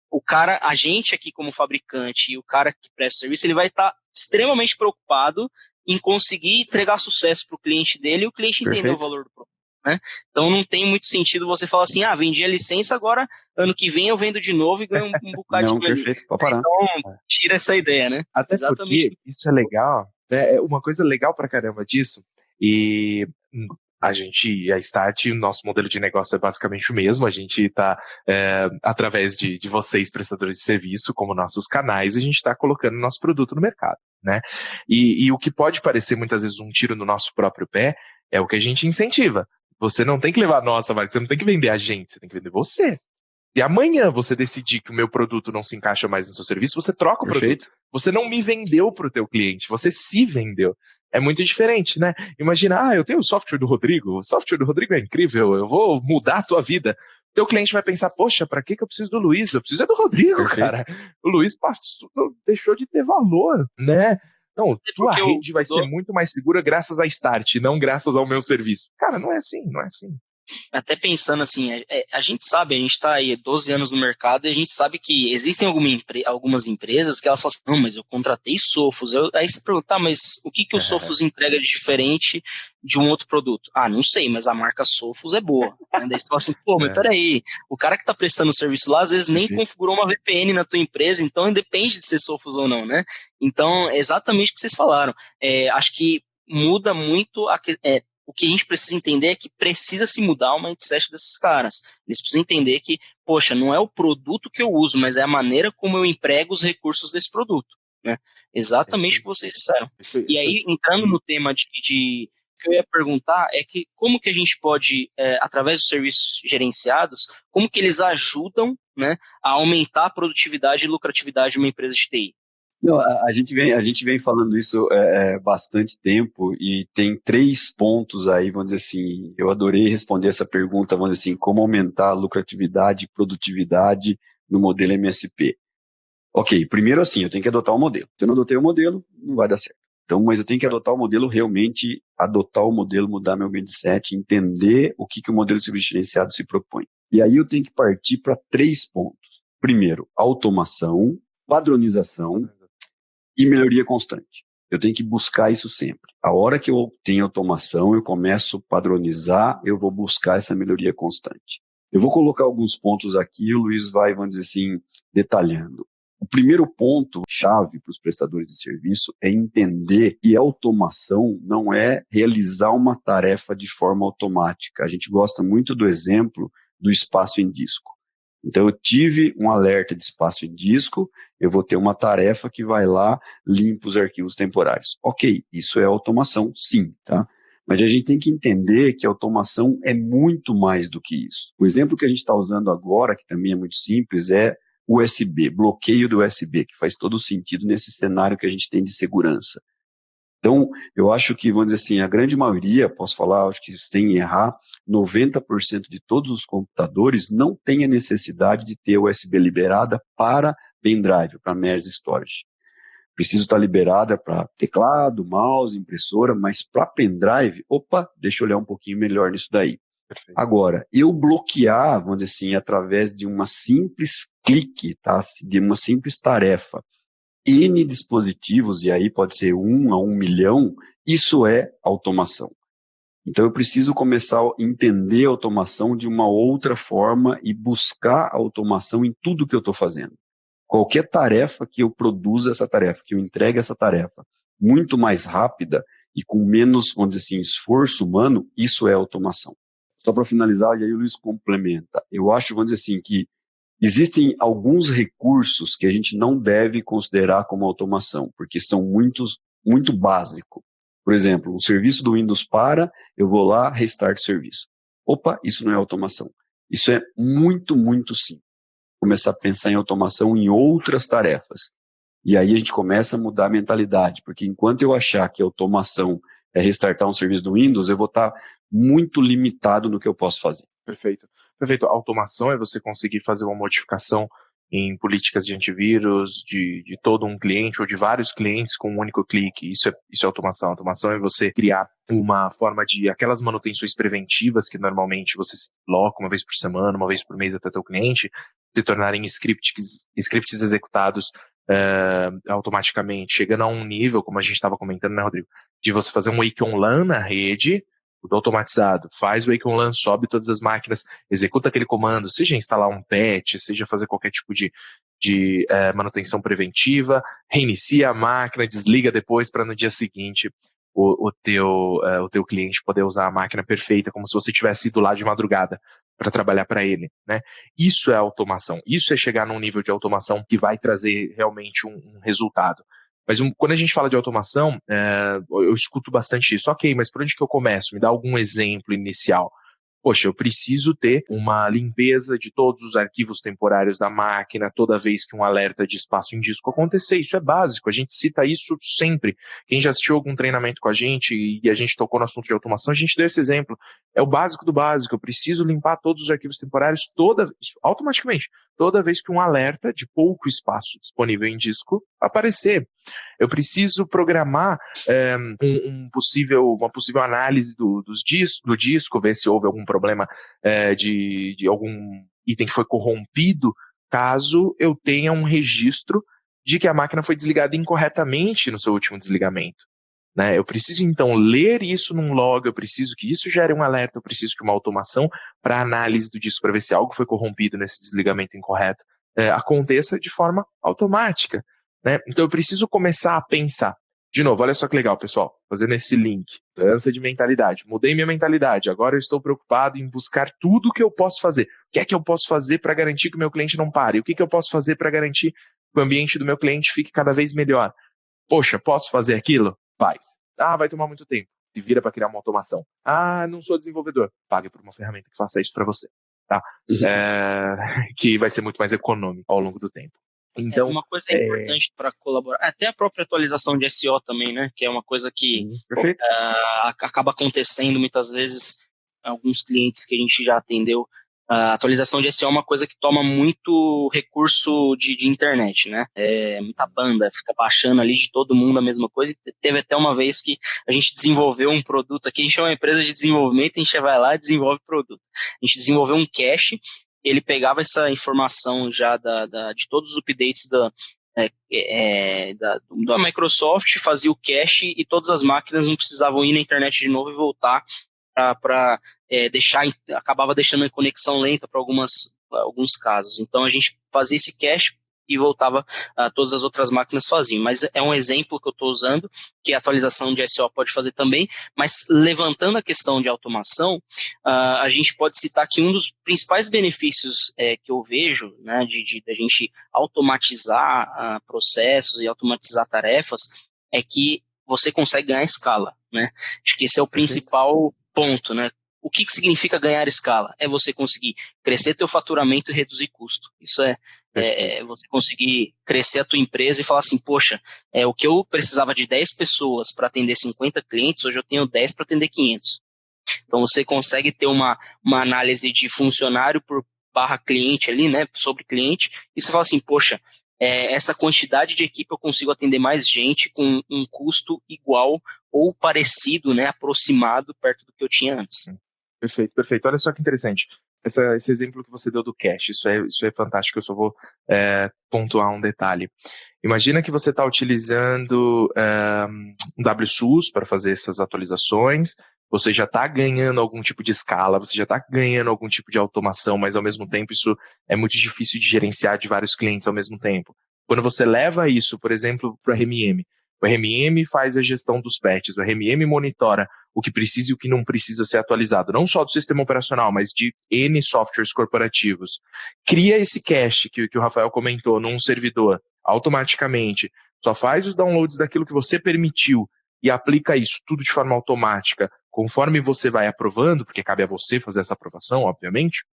S2: o cara, a gente aqui como fabricante e o cara que presta serviço, ele vai estar tá extremamente preocupado em conseguir entregar sucesso para o cliente dele e o cliente entender o valor do produto. Né? Então não tem muito sentido você falar assim, ah, vendi a licença, agora ano que vem eu vendo de novo e ganho um, um bocado
S3: não,
S2: de
S3: perfeito, pode parar.
S2: Então tira essa ideia, né?
S1: Até Exatamente. porque isso é legal, né? É uma coisa legal pra caramba disso, e a gente, a Start, o nosso modelo de negócio é basicamente o mesmo. A gente está, é, através de, de vocês, prestadores de serviço, como nossos canais, a gente está colocando nosso produto no mercado, né? E, e o que pode parecer muitas vezes um tiro no nosso próprio pé é o que a gente incentiva. Você não tem que levar a nossa marca, você não tem que vender a gente, você tem que vender você. Se amanhã você decidir que o meu produto não se encaixa mais no seu serviço, você troca o Perfeito. produto. Você não me vendeu para o teu cliente, você se vendeu. É muito diferente, né? Imagina, ah, eu tenho o software do Rodrigo, o software do Rodrigo é incrível, eu vou mudar a tua vida. Teu cliente vai pensar, poxa, para que, que eu preciso do Luiz? Eu preciso é do Rodrigo, Perfeito. cara. O Luiz passou, deixou de ter valor, né? Não, é tua rede vai ser muito mais segura graças à Start, não graças ao meu serviço. Cara, não é assim, não é assim
S2: até pensando assim, é, é, a gente sabe, a gente está aí 12 anos no mercado e a gente sabe que existem alguma, algumas empresas que ela fala assim, não, mas eu contratei Sofos. Eu, aí você pergunta, tá, mas o que, que o é. Sofos entrega de diferente de um outro produto? Ah, não sei, mas a marca Sofos é boa. Daí você fala assim, pô, mas é. peraí, o cara que está prestando o serviço lá, às vezes nem configurou uma VPN na tua empresa, então depende de ser Sofos ou não, né? Então, é exatamente o que vocês falaram. É, acho que muda muito a, é, o que a gente precisa entender é que precisa se mudar o mindset desses caras. Eles precisam entender que, poxa, não é o produto que eu uso, mas é a maneira como eu emprego os recursos desse produto. Né? Exatamente o que vocês disseram. E aí, entrando no tema de, de que eu ia perguntar é que como que a gente pode, é, através dos serviços gerenciados, como que eles ajudam né, a aumentar a produtividade e lucratividade de uma empresa de TI?
S3: Não, a, a, gente vem, a gente vem falando isso é, é, bastante tempo e tem três pontos aí, vamos dizer assim, eu adorei responder essa pergunta, vamos dizer assim, como aumentar a lucratividade e produtividade no modelo MSP. Ok, primeiro assim, eu tenho que adotar o um modelo. Se eu não adotei o modelo, não vai dar certo. Então, mas eu tenho que adotar o modelo realmente, adotar o modelo, mudar meu mindset, entender o que, que o modelo de serviço gerenciado se propõe. E aí eu tenho que partir para três pontos. Primeiro, automação, padronização e melhoria constante. Eu tenho que buscar isso sempre. A hora que eu tenho automação, eu começo a padronizar, eu vou buscar essa melhoria constante. Eu vou colocar alguns pontos aqui, o Luiz vai, vamos dizer assim, detalhando. O primeiro ponto chave para os prestadores de serviço é entender que automação não é realizar uma tarefa de forma automática. A gente gosta muito do exemplo do espaço em disco. Então, eu tive um alerta de espaço em disco, eu vou ter uma tarefa que vai lá, limpa os arquivos temporários. Ok, isso é automação, sim, tá? Mas a gente tem que entender que automação é muito mais do que isso. O exemplo que a gente está usando agora, que também é muito simples, é USB, bloqueio do USB, que faz todo sentido nesse cenário que a gente tem de segurança. Então, eu acho que, vamos dizer assim, a grande maioria, posso falar, acho que sem errar, 90% de todos os computadores não tem a necessidade de ter USB liberada para pendrive, para mass storage. Preciso estar liberada para teclado, mouse, impressora, mas para pendrive, opa, deixa eu olhar um pouquinho melhor nisso daí. Perfeito. Agora, eu bloquear, vamos dizer assim, através de uma simples clique, tá? de uma simples tarefa, N dispositivos, e aí pode ser um a um milhão, isso é automação. Então eu preciso começar a entender a automação de uma outra forma e buscar a automação em tudo que eu estou fazendo. Qualquer tarefa que eu produza essa tarefa, que eu entregue essa tarefa muito mais rápida e com menos, vamos dizer assim, esforço humano, isso é automação. Só para finalizar, e aí o Luiz complementa. Eu acho, vamos dizer assim, que existem alguns recursos que a gente não deve considerar como automação, porque são muitos, muito básicos. Por exemplo, o serviço do Windows para, eu vou lá, restart o serviço. Opa, isso não é automação. Isso é muito, muito simples. Começar a pensar em automação em outras tarefas. E aí a gente começa a mudar a mentalidade, porque enquanto eu achar que automação é restartar um serviço do Windows, eu vou estar muito limitado no que eu posso fazer.
S1: Perfeito. Perfeito. Automação é você conseguir fazer uma modificação em políticas de antivírus de, de todo um cliente ou de vários clientes com um único clique. Isso é, isso é automação. Automação é você criar uma forma de aquelas manutenções preventivas que normalmente você coloca uma vez por semana, uma vez por mês até teu cliente, se tornarem scripts, scripts executados é, automaticamente, chegando a um nível, como a gente estava comentando, né, Rodrigo, de você fazer um wake on LAN na rede, tudo automatizado, faz o wake LAN, sobe todas as máquinas, executa aquele comando, seja instalar um patch, seja fazer qualquer tipo de, de é, manutenção preventiva, reinicia a máquina, desliga depois para no dia seguinte o, o, teu, uh, o teu cliente poder usar a máquina perfeita, como se você tivesse ido lá de madrugada para trabalhar para ele. Né? Isso é automação. Isso é chegar num nível de automação que vai trazer realmente um, um resultado. Mas um, quando a gente fala de automação, é, eu escuto bastante isso. Ok, mas por onde que eu começo? Me dá algum exemplo inicial poxa, eu preciso ter uma limpeza de todos os arquivos temporários da máquina toda vez que um alerta de espaço em disco acontecer. Isso é básico, a gente cita isso sempre. Quem já assistiu algum treinamento com a gente e a gente tocou no assunto de automação, a gente deu esse exemplo. É o básico do básico, eu preciso limpar todos os arquivos temporários toda automaticamente, toda vez que um alerta de pouco espaço disponível em disco aparecer. Eu preciso programar é, um, um, possível, uma possível análise do, dos dis, do disco, ver se houve algum problema é, de, de algum item que foi corrompido, caso eu tenha um registro de que a máquina foi desligada incorretamente no seu último desligamento. Né? Eu preciso então ler isso num log, eu preciso que isso gere um alerta, eu preciso que uma automação para análise do disco para ver se algo foi corrompido nesse desligamento incorreto é, aconteça de forma automática. Né? Então eu preciso começar a pensar De novo, olha só que legal, pessoal, fazendo esse link, mudança de mentalidade. Mudei minha mentalidade, agora eu estou preocupado em buscar tudo o que eu posso fazer. O que é que eu posso fazer para garantir que o meu cliente não pare? O que, que eu posso fazer para garantir que o ambiente do meu cliente fique cada vez melhor? Poxa, posso fazer aquilo? Faz. Ah, vai tomar muito tempo. Se vira para criar uma automação. Ah, não sou desenvolvedor. Pague por uma ferramenta que faça isso para você. Tá? Uhum. É, que vai ser muito mais econômico ao longo do tempo.
S2: Então, é uma coisa é... importante para colaborar, até a própria atualização de SEO também, né? Que é uma coisa que uh, acaba acontecendo muitas vezes alguns clientes que a gente já atendeu. A atualização de SEO é uma coisa que toma muito recurso de, de internet, né? É, muita banda, fica baixando ali de todo mundo a mesma coisa. E teve até uma vez que a gente desenvolveu um produto aqui, a gente é uma empresa de desenvolvimento, a gente vai lá e desenvolve produto. A gente desenvolveu um cache ele pegava essa informação já da, da de todos os updates da, é, é, da, da, Microsoft, fazia o cache e todas as máquinas não precisavam ir na internet de novo e voltar para é, deixar, acabava deixando a conexão lenta para alguns casos. Então a gente fazia esse cache e voltava uh, todas as outras máquinas faziam. Mas é um exemplo que eu estou usando, que a atualização de SEO pode fazer também, mas levantando a questão de automação, uh, a gente pode citar que um dos principais benefícios é, que eu vejo né, de, de, de a gente automatizar uh, processos e automatizar tarefas é que você consegue ganhar escala. Né? Acho que esse é o principal ponto, né? O que, que significa ganhar escala? É você conseguir crescer teu faturamento e reduzir custo. Isso é, é, é, você conseguir crescer a tua empresa e falar assim, poxa, é, o que eu precisava de 10 pessoas para atender 50 clientes, hoje eu tenho 10 para atender 500. Então você consegue ter uma, uma análise de funcionário por barra cliente ali, né, sobre cliente, e você fala assim, poxa, é, essa quantidade de equipe eu consigo atender mais gente com um custo igual ou parecido, né, aproximado perto do que eu tinha antes.
S1: Perfeito, perfeito. Olha só que interessante. Essa, esse exemplo que você deu do cache, isso é, isso é fantástico. Eu só vou é, pontuar um detalhe. Imagina que você está utilizando é, um WSUS para fazer essas atualizações, você já está ganhando algum tipo de escala, você já está ganhando algum tipo de automação, mas ao mesmo tempo isso é muito difícil de gerenciar de vários clientes ao mesmo tempo. Quando você leva isso, por exemplo, para o RMM, o RMM faz a gestão dos patches, o RMM monitora o que precisa e o que não precisa ser atualizado, não só do sistema operacional, mas de N softwares corporativos. Cria esse cache que, que o Rafael comentou num servidor automaticamente, só faz os downloads daquilo que você permitiu e aplica isso tudo de forma automática, conforme você vai aprovando, porque cabe a você fazer essa aprovação, obviamente,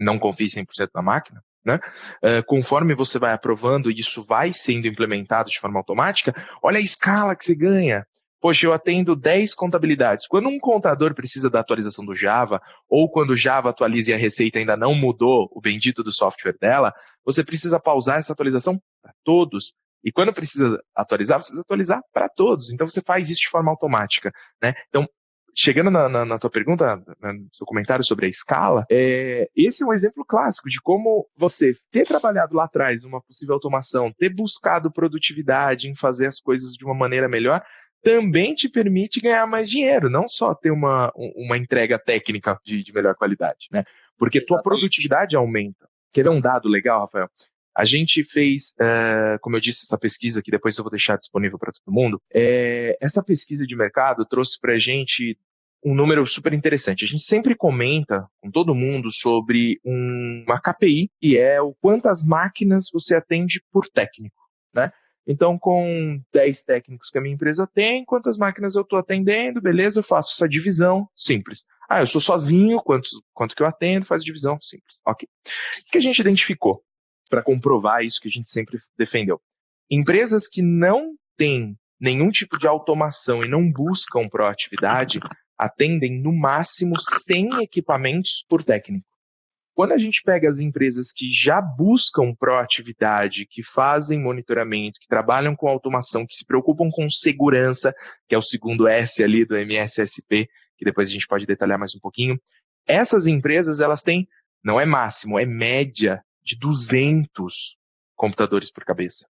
S1: não confie 100% na máquina, né? Uh, conforme você vai aprovando e isso vai sendo implementado de forma automática, olha a escala que você ganha. Poxa, eu atendo 10 contabilidades. Quando um contador precisa da atualização do Java, ou quando o Java atualiza e a receita ainda não mudou o bendito do software dela, você precisa pausar essa atualização para todos. E quando precisa atualizar, você precisa atualizar para todos. Então você faz isso de forma automática. Né? Então, chegando na, na, na tua pergunta, no seu comentário sobre a escala, é, esse é um exemplo clássico de como você ter trabalhado lá atrás numa possível automação, ter buscado produtividade em fazer as coisas de uma maneira melhor, também te permite ganhar mais dinheiro, não só ter uma, uma entrega técnica de, de melhor qualidade, né? Porque Exatamente. tua produtividade aumenta. Quer ver um dado legal, Rafael? A gente fez, uh, como eu disse, essa pesquisa que depois eu vou deixar disponível para todo mundo. É, essa pesquisa de mercado trouxe para a gente um número super interessante. A gente sempre comenta com todo mundo sobre um, uma KPI, que é o quantas máquinas você atende por técnico, né? Então, com 10 técnicos que a minha empresa tem, quantas máquinas eu estou atendendo, beleza, eu faço essa divisão simples. Ah, eu sou sozinho, quanto, quanto que eu atendo, faz divisão simples. Ok. O que a gente identificou para comprovar isso que a gente sempre defendeu? Empresas que não têm nenhum tipo de automação e não buscam proatividade, atendem no máximo 100 equipamentos por técnico. Quando a gente pega as empresas que já buscam proatividade, que fazem monitoramento, que trabalham com automação, que se preocupam com segurança, que é o segundo S ali do MSSP, que depois a gente pode detalhar mais um pouquinho, essas empresas elas têm, não é máximo, é média de 200 computadores por cabeça.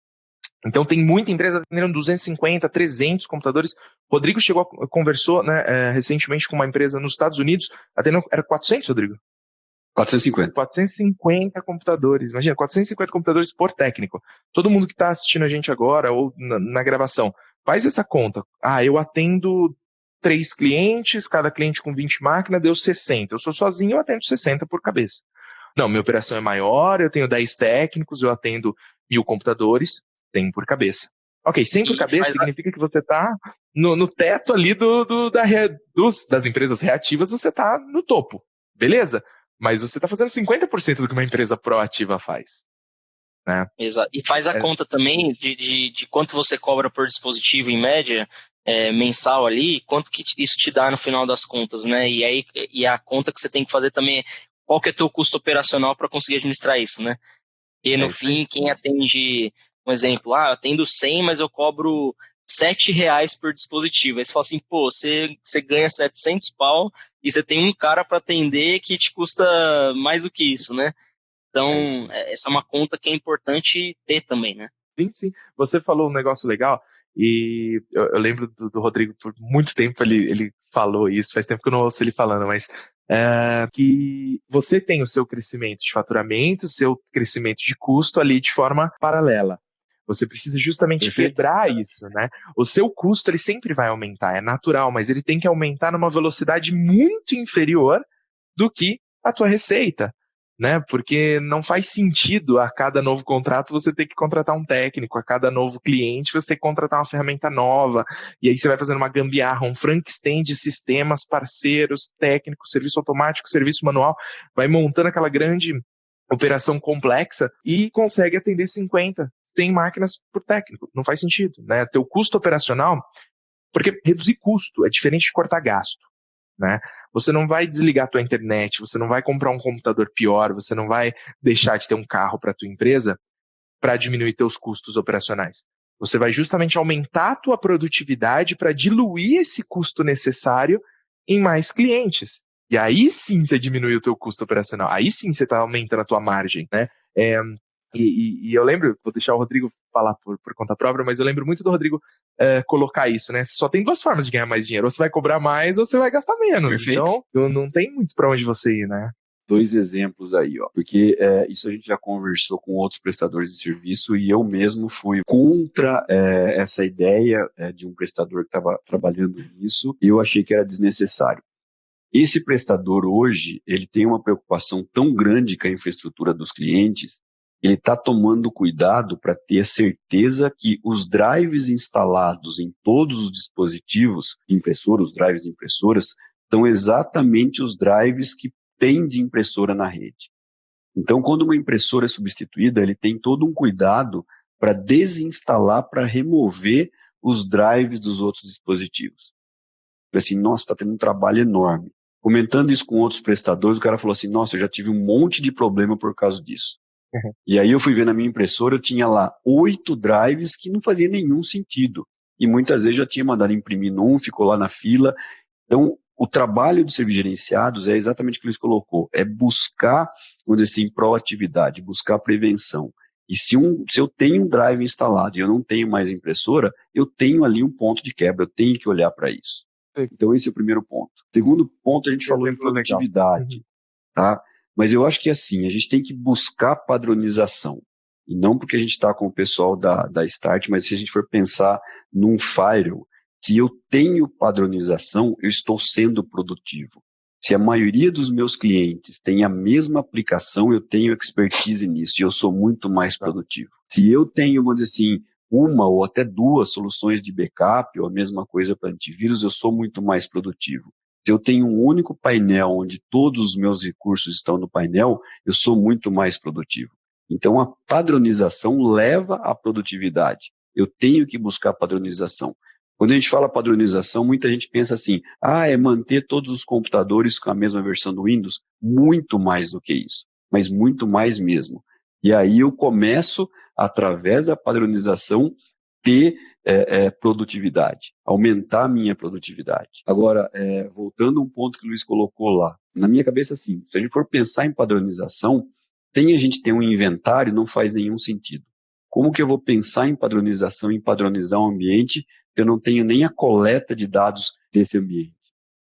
S1: Então tem muita empresa atendendo 250, 300 computadores. Rodrigo chegou, conversou né, é, recentemente com uma empresa nos Estados Unidos, atendendo, era 400, Rodrigo?
S3: 450.
S1: 450 computadores. Imagina, 450 computadores por técnico. Todo mundo que está assistindo a gente agora ou na, na, gravação, faz essa conta. Ah, eu atendo três clientes, cada cliente com 20 máquinas, deu 60. Eu sou sozinho, eu atendo 60 por cabeça. Não, minha operação é maior, eu tenho 10 técnicos, eu atendo mil computadores, tem por cabeça. Ok, 100 por cabeça significa que você está no, no, teto ali do, do da, dos, das empresas reativas, você está no topo. Beleza? Mas você está fazendo 50% do que uma empresa proativa faz. Né?
S2: Exato. E faz a é. conta também de, de, de, quanto você cobra por dispositivo em média é, mensal ali, quanto que isso te dá no final das contas, né? E aí e a conta que você tem que fazer também é qual que é o teu custo operacional para conseguir administrar isso, né? E no é. fim, quem atende, um exemplo, ah, eu atendo 100, mas eu cobro 7 reais por dispositivo. Aí você fala assim, pô, você, você ganha 700 pau e você tem um cara para atender que te custa mais do que isso, né? Então, é. essa é uma conta que é importante ter também, né?
S1: Sim, sim. Você falou um negócio legal e eu, eu lembro do, do, Rodrigo por muito tempo ele, ele falou isso, faz tempo que eu não ouço ele falando, mas é, que você tem o seu crescimento de faturamento, o seu crescimento de custo ali de forma paralela. Você precisa justamente quebrar isso, né? O seu custo ele sempre vai aumentar, é natural, mas ele tem que aumentar numa velocidade muito inferior do que a tua receita, né? Porque não faz sentido a cada novo contrato você ter que contratar um técnico, a cada novo cliente você ter que contratar uma ferramenta nova, e aí você vai fazendo uma gambiarra, um Frankenstein de sistemas, parceiros, técnicos, serviço automático, serviço manual, vai montando aquela grande operação complexa e consegue atender 50, 100 máquinas por técnico. Não faz sentido, né? Teu custo operacional, porque reduzir custo é diferente de cortar gasto. Né? Você não vai desligar a tua internet, você não vai comprar um computador pior, você não vai deixar de ter um carro para tua empresa para diminuir teus custos operacionais. Você vai justamente aumentar a tua produtividade para diluir esse custo necessário em mais clientes. E aí sim você diminui o teu custo operacional. Aí sim você está aumentando a tua margem, né? É, e, e, e, eu lembro, vou deixar o Rodrigo falar por, por conta própria, mas eu lembro muito do Rodrigo é, colocar isso, né? Só tem duas formas de ganhar mais dinheiro. Ou você vai cobrar mais ou você vai gastar menos. Perfeito. Então, não, tem muito para onde você ir, né?
S3: Dois exemplos aí, ó. Porque é, isso a gente já conversou com outros prestadores de serviço e eu mesmo fui contra é, essa ideia é, de um prestador que estava trabalhando nisso e eu achei que era desnecessário. Esse prestador hoje, ele tem uma preocupação tão grande com a infraestrutura dos clientes ele está tomando cuidado para ter certeza que os drives instalados em todos os dispositivos de impressora, os drives de impressoras, são exatamente os drives que tem de impressora na rede. Então, quando uma impressora é substituída, ele tem todo um cuidado para desinstalar, para remover os drives dos outros dispositivos. Assim, nossa, está tendo um trabalho enorme. Comentando isso com outros prestadores, o cara falou assim, nossa, eu já tive um monte de problema por causa disso. Uhum. E aí eu fui ver na minha impressora, eu tinha lá oito drives que não fazia nenhum sentido. E muitas vezes já tinha mandado imprimir num, ficou lá na fila. Então, o trabalho de serviços gerenciados é exatamente o que eles colocou, é buscar, vamos dizer assim, proatividade, buscar prevenção. E se, um, se eu tenho um drive instalado e eu não tenho mais impressora, eu tenho ali um ponto de quebra, eu tenho que olhar para isso. Então, esse é o primeiro ponto. Segundo ponto, a gente falou de produtividade. Uhum. Tá? Mas eu acho que assim, a gente tem que buscar padronização. E não porque a gente está com o pessoal da, da Start, mas se a gente for pensar num firewall, se eu tenho padronização, eu estou sendo produtivo. Se a maioria dos meus clientes tem a mesma aplicação, eu tenho expertise nisso e eu sou muito mais produtivo. Se eu tenho, vamos dizer assim, uma ou até duas soluções de backup ou a mesma coisa para antivírus, eu sou muito mais produtivo. Se eu tenho um único painel onde todos os meus recursos estão no painel, eu sou muito mais produtivo. Então, a padronização leva à produtividade. Eu tenho que buscar padronização. Quando a gente fala padronização, muita gente pensa assim: ah, é manter todos os computadores com a mesma versão do Windows. Muito mais do que isso, mas muito mais mesmo. E aí eu começo, através da padronização, ter é, é, produtividade, aumentar a minha produtividade. Agora, é, voltando a um ponto que o Luiz colocou lá, na minha cabeça, assim, se a gente for pensar em padronização, sem a gente ter um inventário, não faz nenhum sentido. Como que eu vou pensar em padronização, em padronizar um ambiente, se eu não tenho nem a coleta de dados desse ambiente?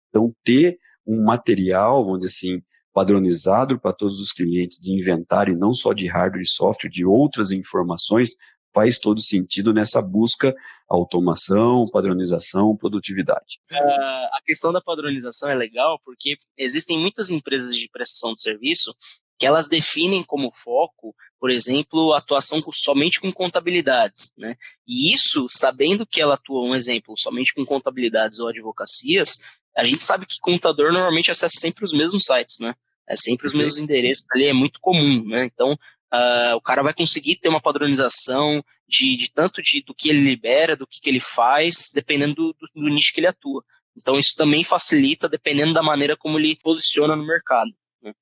S3: Então, ter um material, vamos dizer assim, padronizado para todos os clientes de inventário, não só de hardware e software, de outras informações, faz todo sentido nessa busca automação, padronização, produtividade.
S2: Uh, a questão da padronização é legal porque existem muitas empresas de prestação de serviço que elas definem como foco, por exemplo, atuação somente com contabilidades, né? E isso, sabendo que ela atua, um exemplo, somente com contabilidades ou advocacias, a gente sabe que contador normalmente acessa sempre os mesmos sites, né? É sempre os mesmos endereços ali, é muito comum, né? Então, uh, o cara vai conseguir ter uma padronização de, de tanto de, do que ele libera, do que, que ele faz, dependendo do, do, do nicho que ele atua. Então, isso também facilita, dependendo da maneira como ele posiciona no mercado.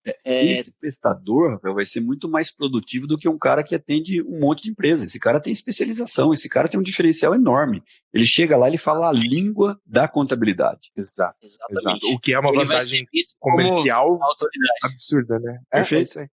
S3: É, é, esse prestador, Rafael, vai ser muito mais produtivo do que um cara que atende um monte de empresa. Esse cara tem especialização, esse cara tem um diferencial enorme. Ele chega lá e fala a língua da contabilidade.
S1: Exato. Exatamente. Exato. O que é uma vantagem comercial absurda, né? É, é isso aí.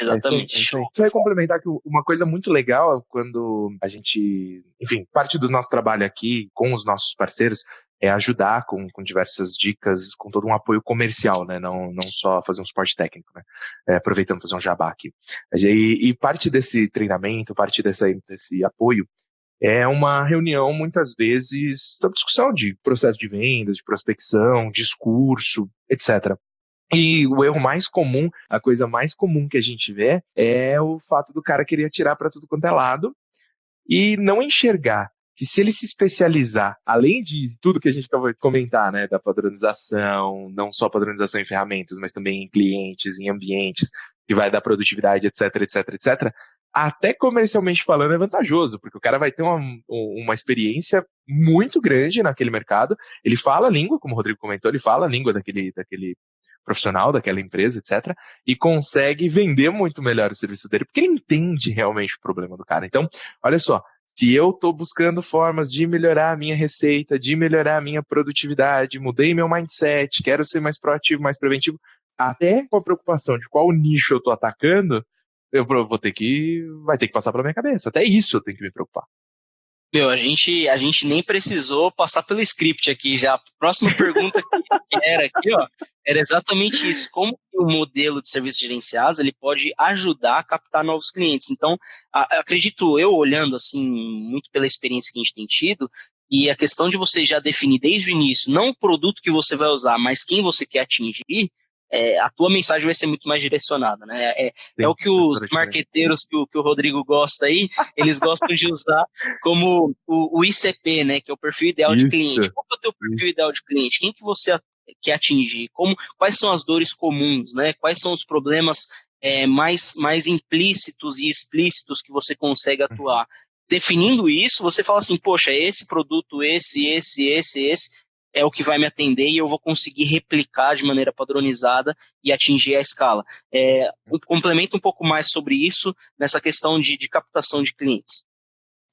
S2: Exatamente. É
S1: isso, é isso. Só ia complementar que uma coisa muito legal quando a gente, enfim, parte do nosso trabalho aqui com os nossos parceiros é ajudar com, com diversas dicas, com todo um apoio comercial, né? Não, não só fazer um suporte técnico, né? É, aproveitando fazer um jabá aqui. E, e parte desse treinamento, parte dessa, desse apoio é uma reunião, muitas vezes, sobre discussão de processo de vendas, de prospecção, discurso, etc. E o erro mais comum, a coisa mais comum que a gente vê é o fato do cara querer atirar para tudo quanto é lado e não enxergar que se ele se especializar, além de tudo que a gente acabou de comentar, né, da padronização, não só padronização em ferramentas, mas também em clientes, em ambientes, que vai dar produtividade, etc, etc, etc, até comercialmente falando é vantajoso, porque o cara vai ter uma, uma experiência muito grande naquele mercado, ele fala a língua, como o Rodrigo comentou, ele fala a língua daquele, daquele profissional daquela empresa, etc., e consegue vender muito melhor o serviço dele, porque ele entende realmente o problema do cara. Então, olha só, se eu estou buscando formas de melhorar a minha receita, de melhorar a minha produtividade, mudei meu mindset, quero ser mais proativo, mais preventivo, até com a preocupação de qual nicho eu estou atacando, eu vou ter que, vai ter que passar pela minha cabeça. Até isso eu tenho que me preocupar.
S2: Meu, a gente, a gente nem precisou passar pelo script aqui já. A próxima pergunta que era aqui, ó, era exatamente isso. Como o modelo de serviços gerenciados ele pode ajudar a captar novos clientes? Então, a, acredito eu, olhando assim, muito pela experiência que a gente tem tido, e a questão de você já definir desde o início, não o produto que você vai usar, mas quem você quer atingir, é, a tua mensagem vai ser muito mais direcionada, né? É, é o que os marqueteiros que o, que o Rodrigo gosta aí, eles gostam de usar como o, o, ICP, né? Que é o perfil ideal Isso. de cliente. Qual é o teu perfil Isso. ideal de cliente? Quem que você quer atingir? Como, quais são as dores comuns, né? Quais são os problemas é, mais, mais implícitos e explícitos que você consegue uhum. atuar? Definindo isso, você fala assim, poxa, esse produto, esse, esse, esse, esse, é o que vai me atender e eu vou conseguir replicar de maneira padronizada e atingir a escala. É, um, complementa um pouco mais sobre isso nessa questão de, de captação de clientes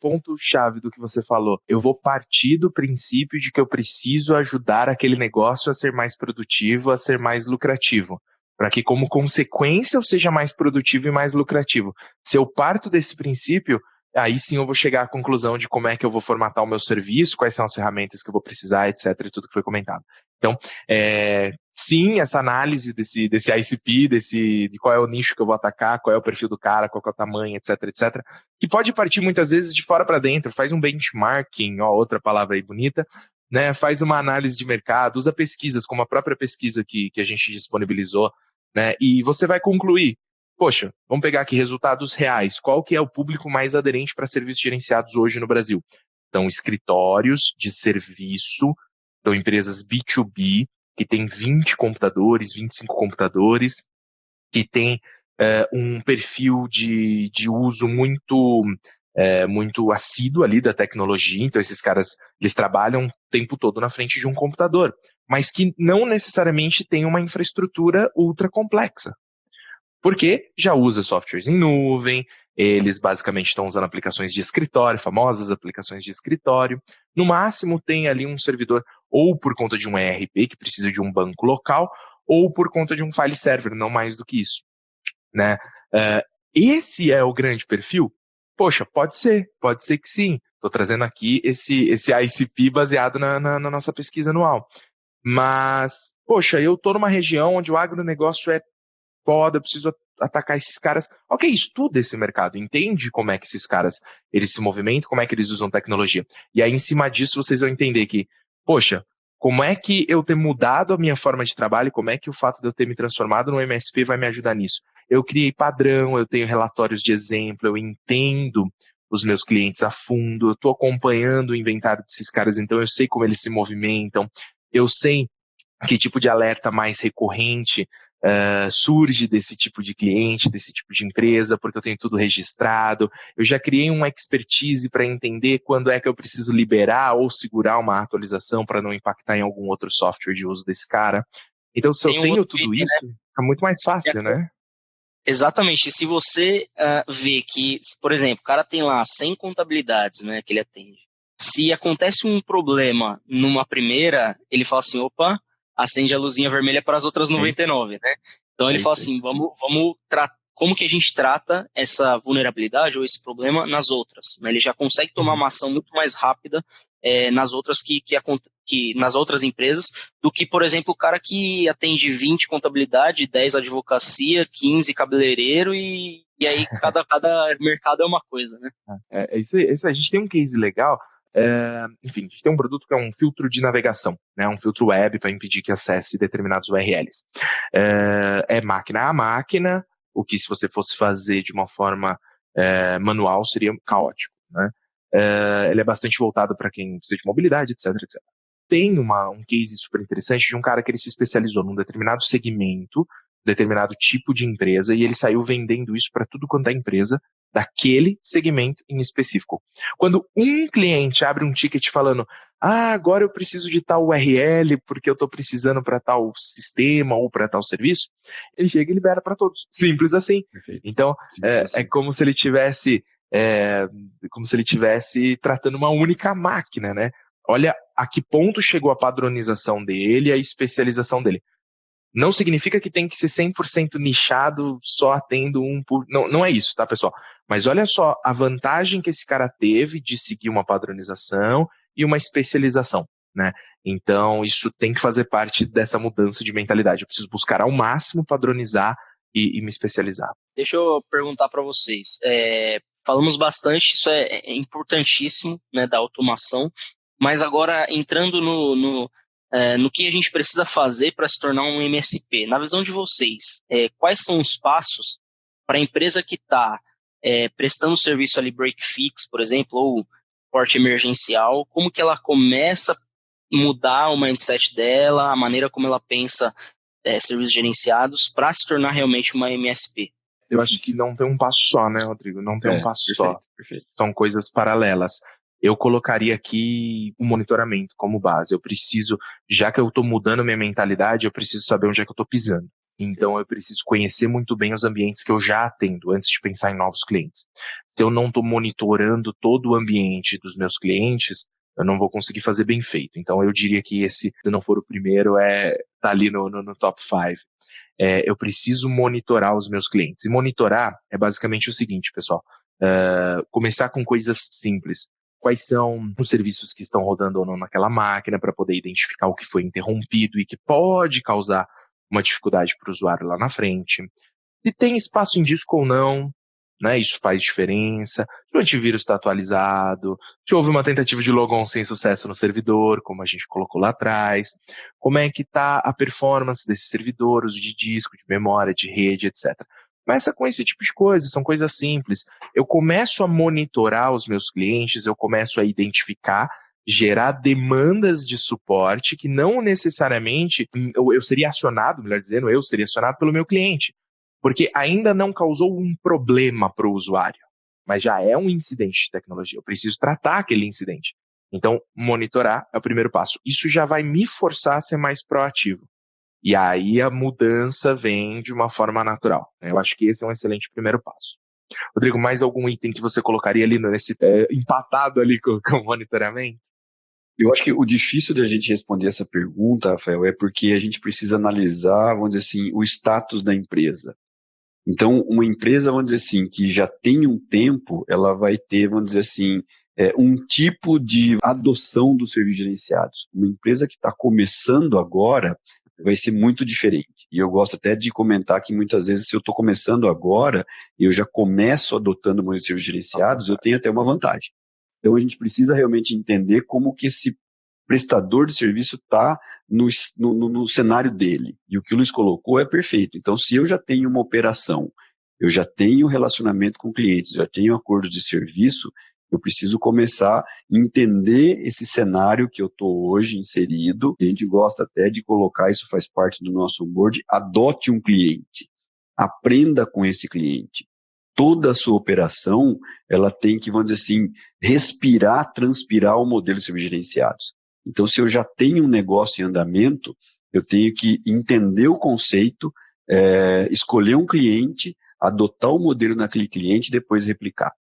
S1: ponto-chave do que você falou. Eu vou partir do princípio de que eu preciso ajudar aquele negócio a ser mais produtivo, a ser mais lucrativo. Para que, como consequência, eu seja mais produtivo e mais lucrativo. Se eu parto desse princípio, aí sim eu vou chegar à conclusão de como é que eu vou formatar o meu serviço, quais são as ferramentas que eu vou precisar, etc, e tudo que foi comentado. Então, é, sim, essa análise desse, desse ICP, desse, de qual é o nicho que eu vou atacar, qual é o perfil do cara, qual é o tamanho, etc, etc, que pode partir muitas vezes de fora para dentro, faz um benchmarking, ó, outra palavra aí bonita, né, faz uma análise de mercado, usa pesquisas, como a própria pesquisa que, que a gente disponibilizou, né, e você vai concluir, poxa, vamos pegar aqui resultados reais. Qual que é o público mais aderente para serviços gerenciados hoje no Brasil? Então, escritórios de serviço, então empresas B2B, que tem 20 computadores, 25 computadores, que tem é, um perfil de, de uso muito é, muito assíduo ali da tecnologia, então esses caras, eles trabalham o tempo todo na frente de um computador, mas que não necessariamente tem uma infraestrutura ultra complexa porque já usa softwares em nuvem, eles basicamente estão usando aplicações de escritório, famosas aplicações de escritório. No máximo tem ali um servidor ou por conta de um ERP que precisa de um banco local, ou por conta de um file server, não mais do que isso. Né? Uh, esse é o grande perfil? Poxa, pode ser, pode ser que sim. Estou trazendo aqui esse, esse ICP baseado na, na, na nossa pesquisa anual. Mas, poxa, eu estou numa região onde o agronegócio é foda, preciso atacar esses caras. Ok, estuda esse mercado, entende como é que esses caras eles se movimentam, como é que eles usam tecnologia. E aí, em cima disso, vocês vão entender que, poxa, como é que eu ter mudado a minha forma de trabalho, como é que o fato de eu ter me transformado no MSP vai me ajudar nisso? Eu criei padrão, eu tenho relatórios de exemplo, eu entendo os meus clientes a fundo, eu estou acompanhando o inventário desses caras, então eu sei como eles se movimentam, eu sei que tipo de alerta mais recorrente uh, surge desse tipo de cliente, desse tipo de empresa, porque eu tenho tudo registrado. Eu já criei uma expertise para entender quando é que eu preciso liberar ou segurar uma atualização para não impactar em algum outro software de uso desse cara. Então, se Tem eu tenho tudo isso, né? é muito mais fácil, é, né?
S2: Exatamente. Se você uh, vê que, por exemplo, o cara tem lá 100 contabilidades né, que ele atende. Se acontece um problema numa primeira, ele fala assim, opa, acende a luzinha vermelha para as outras 99, né? Então ele fala assim, vamos, vamos tratar como que a gente trata essa vulnerabilidade ou esse problema nas outras. Né? Ele já consegue tomar uhum. uma ação muito mais rápida é, nas outras que, que, que, nas outras empresas do que, por exemplo, o cara que atende 20 contabilidade, 10 advocacia, 15 cabeleireiro e, e aí <laughs> cada, cada mercado é uma coisa, né?
S1: É, é isso, isso, a gente tem um case legal é, enfim, a gente tem um produto que é um filtro de navegação, né, um filtro web para impedir que acesse determinados URLs. É, é, máquina a máquina, o que se você fosse fazer de uma forma é, manual seria caótico. Né? Ele é bastante voltado para quem precisa de mobilidade, etc, etc. Tem uma, um case super interessante de um cara que ele se especializou num determinado segmento, determinado tipo de empresa, e ele saiu vendendo isso para tudo quanto é empresa, daquele segmento em específico. Quando um cliente abre um ticket falando, ah, agora eu preciso de tal URL porque eu estou precisando para tal sistema ou para tal serviço, ele chega e libera para todos. Simples assim. Perfeito. Então, Simples é, assim. é, como se ele tivesse é, como se ele tivesse tratando uma única máquina, né? Olha a que ponto chegou a padronização dele, a especialização dele. Não significa que tem que ser 100% nichado, só atendo um. Não, não é isso, tá, pessoal? Mas olha só a vantagem que esse cara teve de seguir uma padronização e uma especialização. Né? Então, isso tem que fazer parte dessa mudança de mentalidade. Eu preciso buscar ao máximo padronizar e, e me especializar.
S2: Deixa eu perguntar para vocês. É, falamos bastante, isso é, é importantíssimo, né, da automação, mas agora entrando no, no é, no que a gente precisa fazer para se tornar um MSP. Na visão de vocês, é, quais são os passos para a empresa que está é, prestando serviço ali break fix, por exemplo, ou porte emergencial, como que ela começa a mudar o mindset dela, a maneira como ela pensa é, serviços gerenciados para se tornar realmente uma MSP?
S1: Eu acho que não tem um passo só, né, Rodrigo? Não tem é, um passo perfeito, só. Perfeito. São coisas paralelas eu colocaria aqui o monitoramento como base. Eu preciso, já que eu estou mudando minha mentalidade, eu preciso saber onde é que eu estou pisando. Então eu preciso conhecer muito bem os ambientes que eu já atendo antes de pensar em novos clientes. Se eu não estou monitorando todo o ambiente dos meus clientes, eu não vou conseguir fazer bem feito. Então eu diria que esse, se não for o primeiro, é tá ali no, no, no top 5. É, eu preciso monitorar os meus clientes. E monitorar é basicamente o seguinte, pessoal. Uh, começar com coisas simples quais são os serviços que estão rodando ou não naquela máquina para poder identificar o que foi interrompido e que pode causar uma dificuldade para o usuário lá na frente. Se tem espaço em disco ou não, né, isso faz diferença. Se o antivírus está atualizado, se houve uma tentativa de logon sem sucesso no servidor, como a gente colocou lá atrás, como é que está a performance desse servidor, uso de disco, de memória, de rede, etc. Começa com esse tipo de coisa, são coisas simples. Eu começo a monitorar os meus clientes, eu começo a identificar, gerar demandas de suporte que não necessariamente eu, eu seria acionado, melhor dizendo, eu seria acionado pelo meu cliente, porque ainda não causou um problema para o usuário, mas já é um incidente de tecnologia. Eu preciso tratar aquele incidente. Então, monitorar é o primeiro passo. Isso já vai me forçar a ser mais proativo. E aí a mudança vem de uma forma natural. Né? Eu acho que esse é um excelente primeiro passo. Rodrigo, mais algum item que você colocaria ali nesse é, empatado ali com, com o monitoramento?
S3: Eu acho que o difícil da gente responder essa pergunta, Rafael, é porque a gente precisa analisar, vamos dizer assim, o status da empresa. Então, uma empresa, vamos dizer assim, que já tem um tempo, ela vai ter, vamos dizer assim, é, um tipo de adoção dos serviços gerenciados. Uma empresa que está começando agora, vai ser muito diferente. E eu gosto até de comentar que muitas vezes, se eu estou começando agora, eu já começo adotando modelos gerenciados, eu tenho até uma vantagem. Então a gente precisa realmente entender como que esse prestador de serviço está no, no, no, cenário dele. E o que o Luiz colocou é perfeito. Então, se eu já tenho uma operação, eu já tenho relacionamento com clientes, já tenho acordo de serviço, eu preciso começar a entender esse cenário que eu estou hoje inserido. A gente gosta até de colocar, isso faz parte do nosso board, adote um cliente. Aprenda com esse cliente. Toda a sua operação, ela tem que, vamos dizer assim, respirar, transpirar o modelo de serviços gerenciados. Então, se eu já tenho um negócio em andamento, eu tenho que entender o conceito, é, escolher um cliente, adotar o modelo naquele cliente e depois replicar.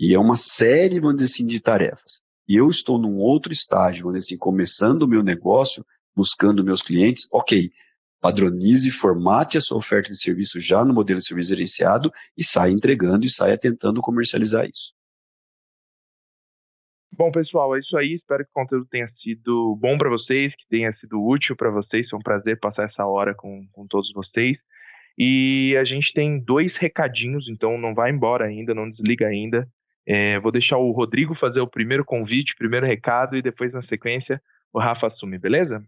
S3: E é uma série, vamos dizer assim, de tarefas. E eu estou num outro estágio, vamos dizer assim, começando o meu negócio, buscando meus clientes, ok, padronize, formate a sua oferta de serviço já no modelo de serviço gerenciado e saia entregando e saia tentando comercializar isso.
S1: Bom, pessoal, é isso aí. Espero que o conteúdo tenha sido bom para vocês, que tenha sido útil para vocês. Foi um prazer passar essa hora com, com todos vocês. E a gente tem dois recadinhos, então não vai embora ainda, não desliga ainda. É, vou deixar o Rodrigo fazer o primeiro convite, primeiro recado, e depois, na sequência, o Rafa assume, beleza?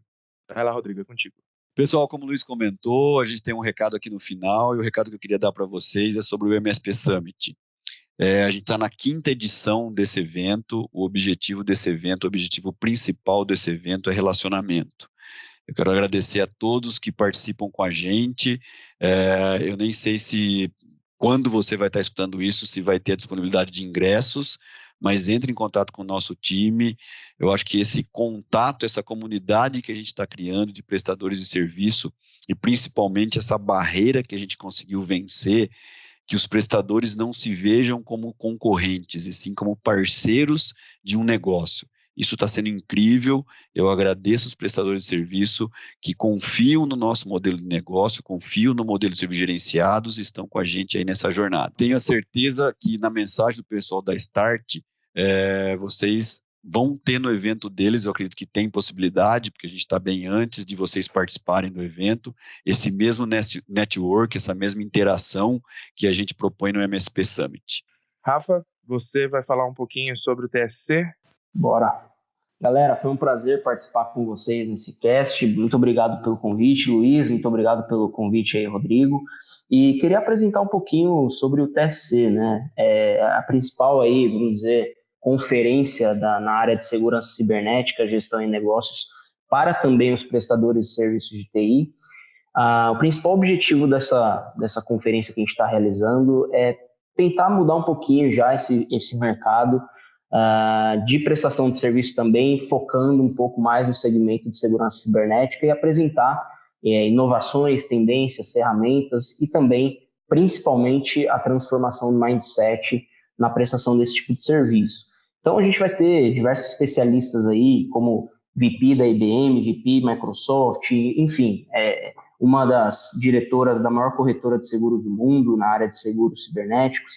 S1: Vai lá, Rodrigo, é contigo.
S3: Pessoal, como o Luiz comentou, a gente tem um recado aqui no final, e o recado que eu queria dar para vocês é sobre o MSP Summit. É, a gente está na quinta edição desse evento. O objetivo desse evento, o objetivo principal desse evento é relacionamento. Eu quero agradecer a todos que participam com a gente. É, eu nem sei se quando você vai estar escutando isso, se vai ter a disponibilidade de ingressos, mas entre em contato com o nosso time. Eu acho que esse contato, essa comunidade que a gente está criando de prestadores de serviço, e principalmente essa barreira que a gente conseguiu vencer, que os prestadores não se vejam como concorrentes, e sim como parceiros de um negócio. Isso está sendo incrível. Eu agradeço os prestadores de serviço que confiam no nosso modelo de negócio, confiam no modelo de serviços gerenciados e estão com a gente aí nessa jornada. Tenho a certeza que na mensagem do pessoal da Start, é, vocês vão ter no evento deles, eu acredito que tem possibilidade, porque a gente está bem antes de vocês participarem do evento, esse mesmo network, essa mesma interação que a gente propõe no MSP Summit.
S1: Rafa, você vai falar um pouquinho sobre o TSC?
S2: Bora. Galera, foi um prazer participar com vocês nesse cast. Muito obrigado pelo convite, Luiz. Muito obrigado pelo convite aí, Rodrigo. E queria apresentar um pouquinho sobre o TSC, né? É a principal aí, vamos dizer, conferência da, na área de segurança cibernética, gestão em negócios, para também os prestadores de serviços de TI. Ah, o principal objetivo dessa, dessa conferência que a gente está realizando é tentar mudar um pouquinho já esse, esse mercado uh, de prestação de serviço também, focando um pouco mais no segmento de segurança cibernética e apresentar é, inovações, tendências, ferramentas e também, principalmente, a transformação do mindset na prestação desse tipo de serviço. Então, a gente vai ter diversos especialistas aí, como VP da IBM, VP Microsoft, enfim, é, uma das diretoras da maior corretora de seguros do mundo na área de seguros cibernéticos.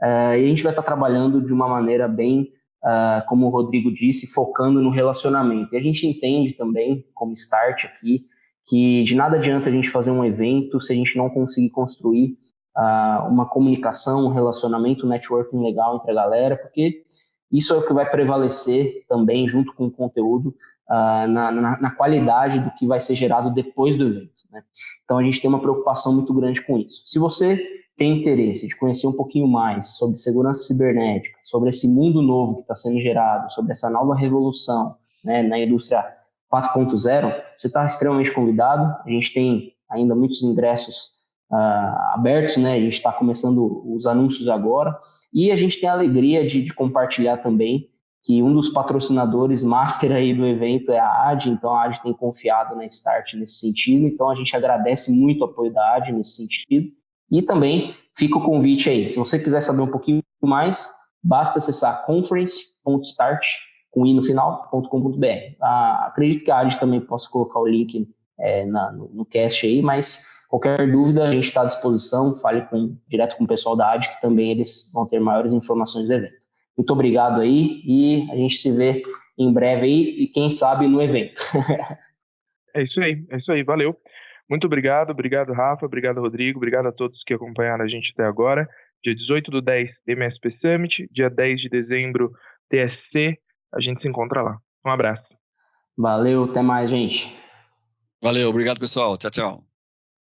S2: Uh, e a gente vai estar trabalhando de uma maneira bem, uh, como o Rodrigo disse, focando no relacionamento. E a gente entende também, como start aqui, que de nada adianta a gente fazer um evento se a gente não conseguir construir uh, uma comunicação, um relacionamento, um networking legal entre a galera, porque isso é o que vai prevalecer também, junto com o conteúdo, na, na, na, qualidade do que vai ser gerado depois do evento. Né? Então a gente tem uma preocupação muito grande com isso. Se você tem interesse de conhecer um pouquinho mais sobre segurança cibernética, sobre esse mundo novo que está sendo gerado, sobre essa nova revolução né, na indústria 4.0, você está extremamente convidado. A gente tem ainda muitos ingressos uh, abertos, né? A gente está começando os anúncios agora e a gente tem a alegria de, de, compartilhar também que um dos patrocinadores master aí do evento é a AD, então a AD tem confiado na Start nesse sentido, então a gente agradece muito o apoio da AD nesse sentido e também fica o convite aí. Se você quiser saber um pouquinho mais, basta acessar conference.start com i no final.com.br. Ah, acredito que a AD também possa colocar o link é, na, no, no, cast aí, mas qualquer dúvida a gente está à disposição. Fale com, direto com o pessoal da AD, que também eles vão ter maiores informações do evento. Muito obrigado aí e a gente se vê em breve aí e quem sabe no evento. <laughs>
S1: É isso aí, é isso aí, valeu. Muito obrigado, obrigado Rafa, obrigado Rodrigo, obrigado a todos que acompanharam a gente até agora. Dia 18 do 10, MSP Summit, dia 10 de dezembro, TSC, a gente se encontra lá. Um abraço.
S2: Valeu, até mais, gente.
S3: Valeu, obrigado pessoal, tchau, tchau.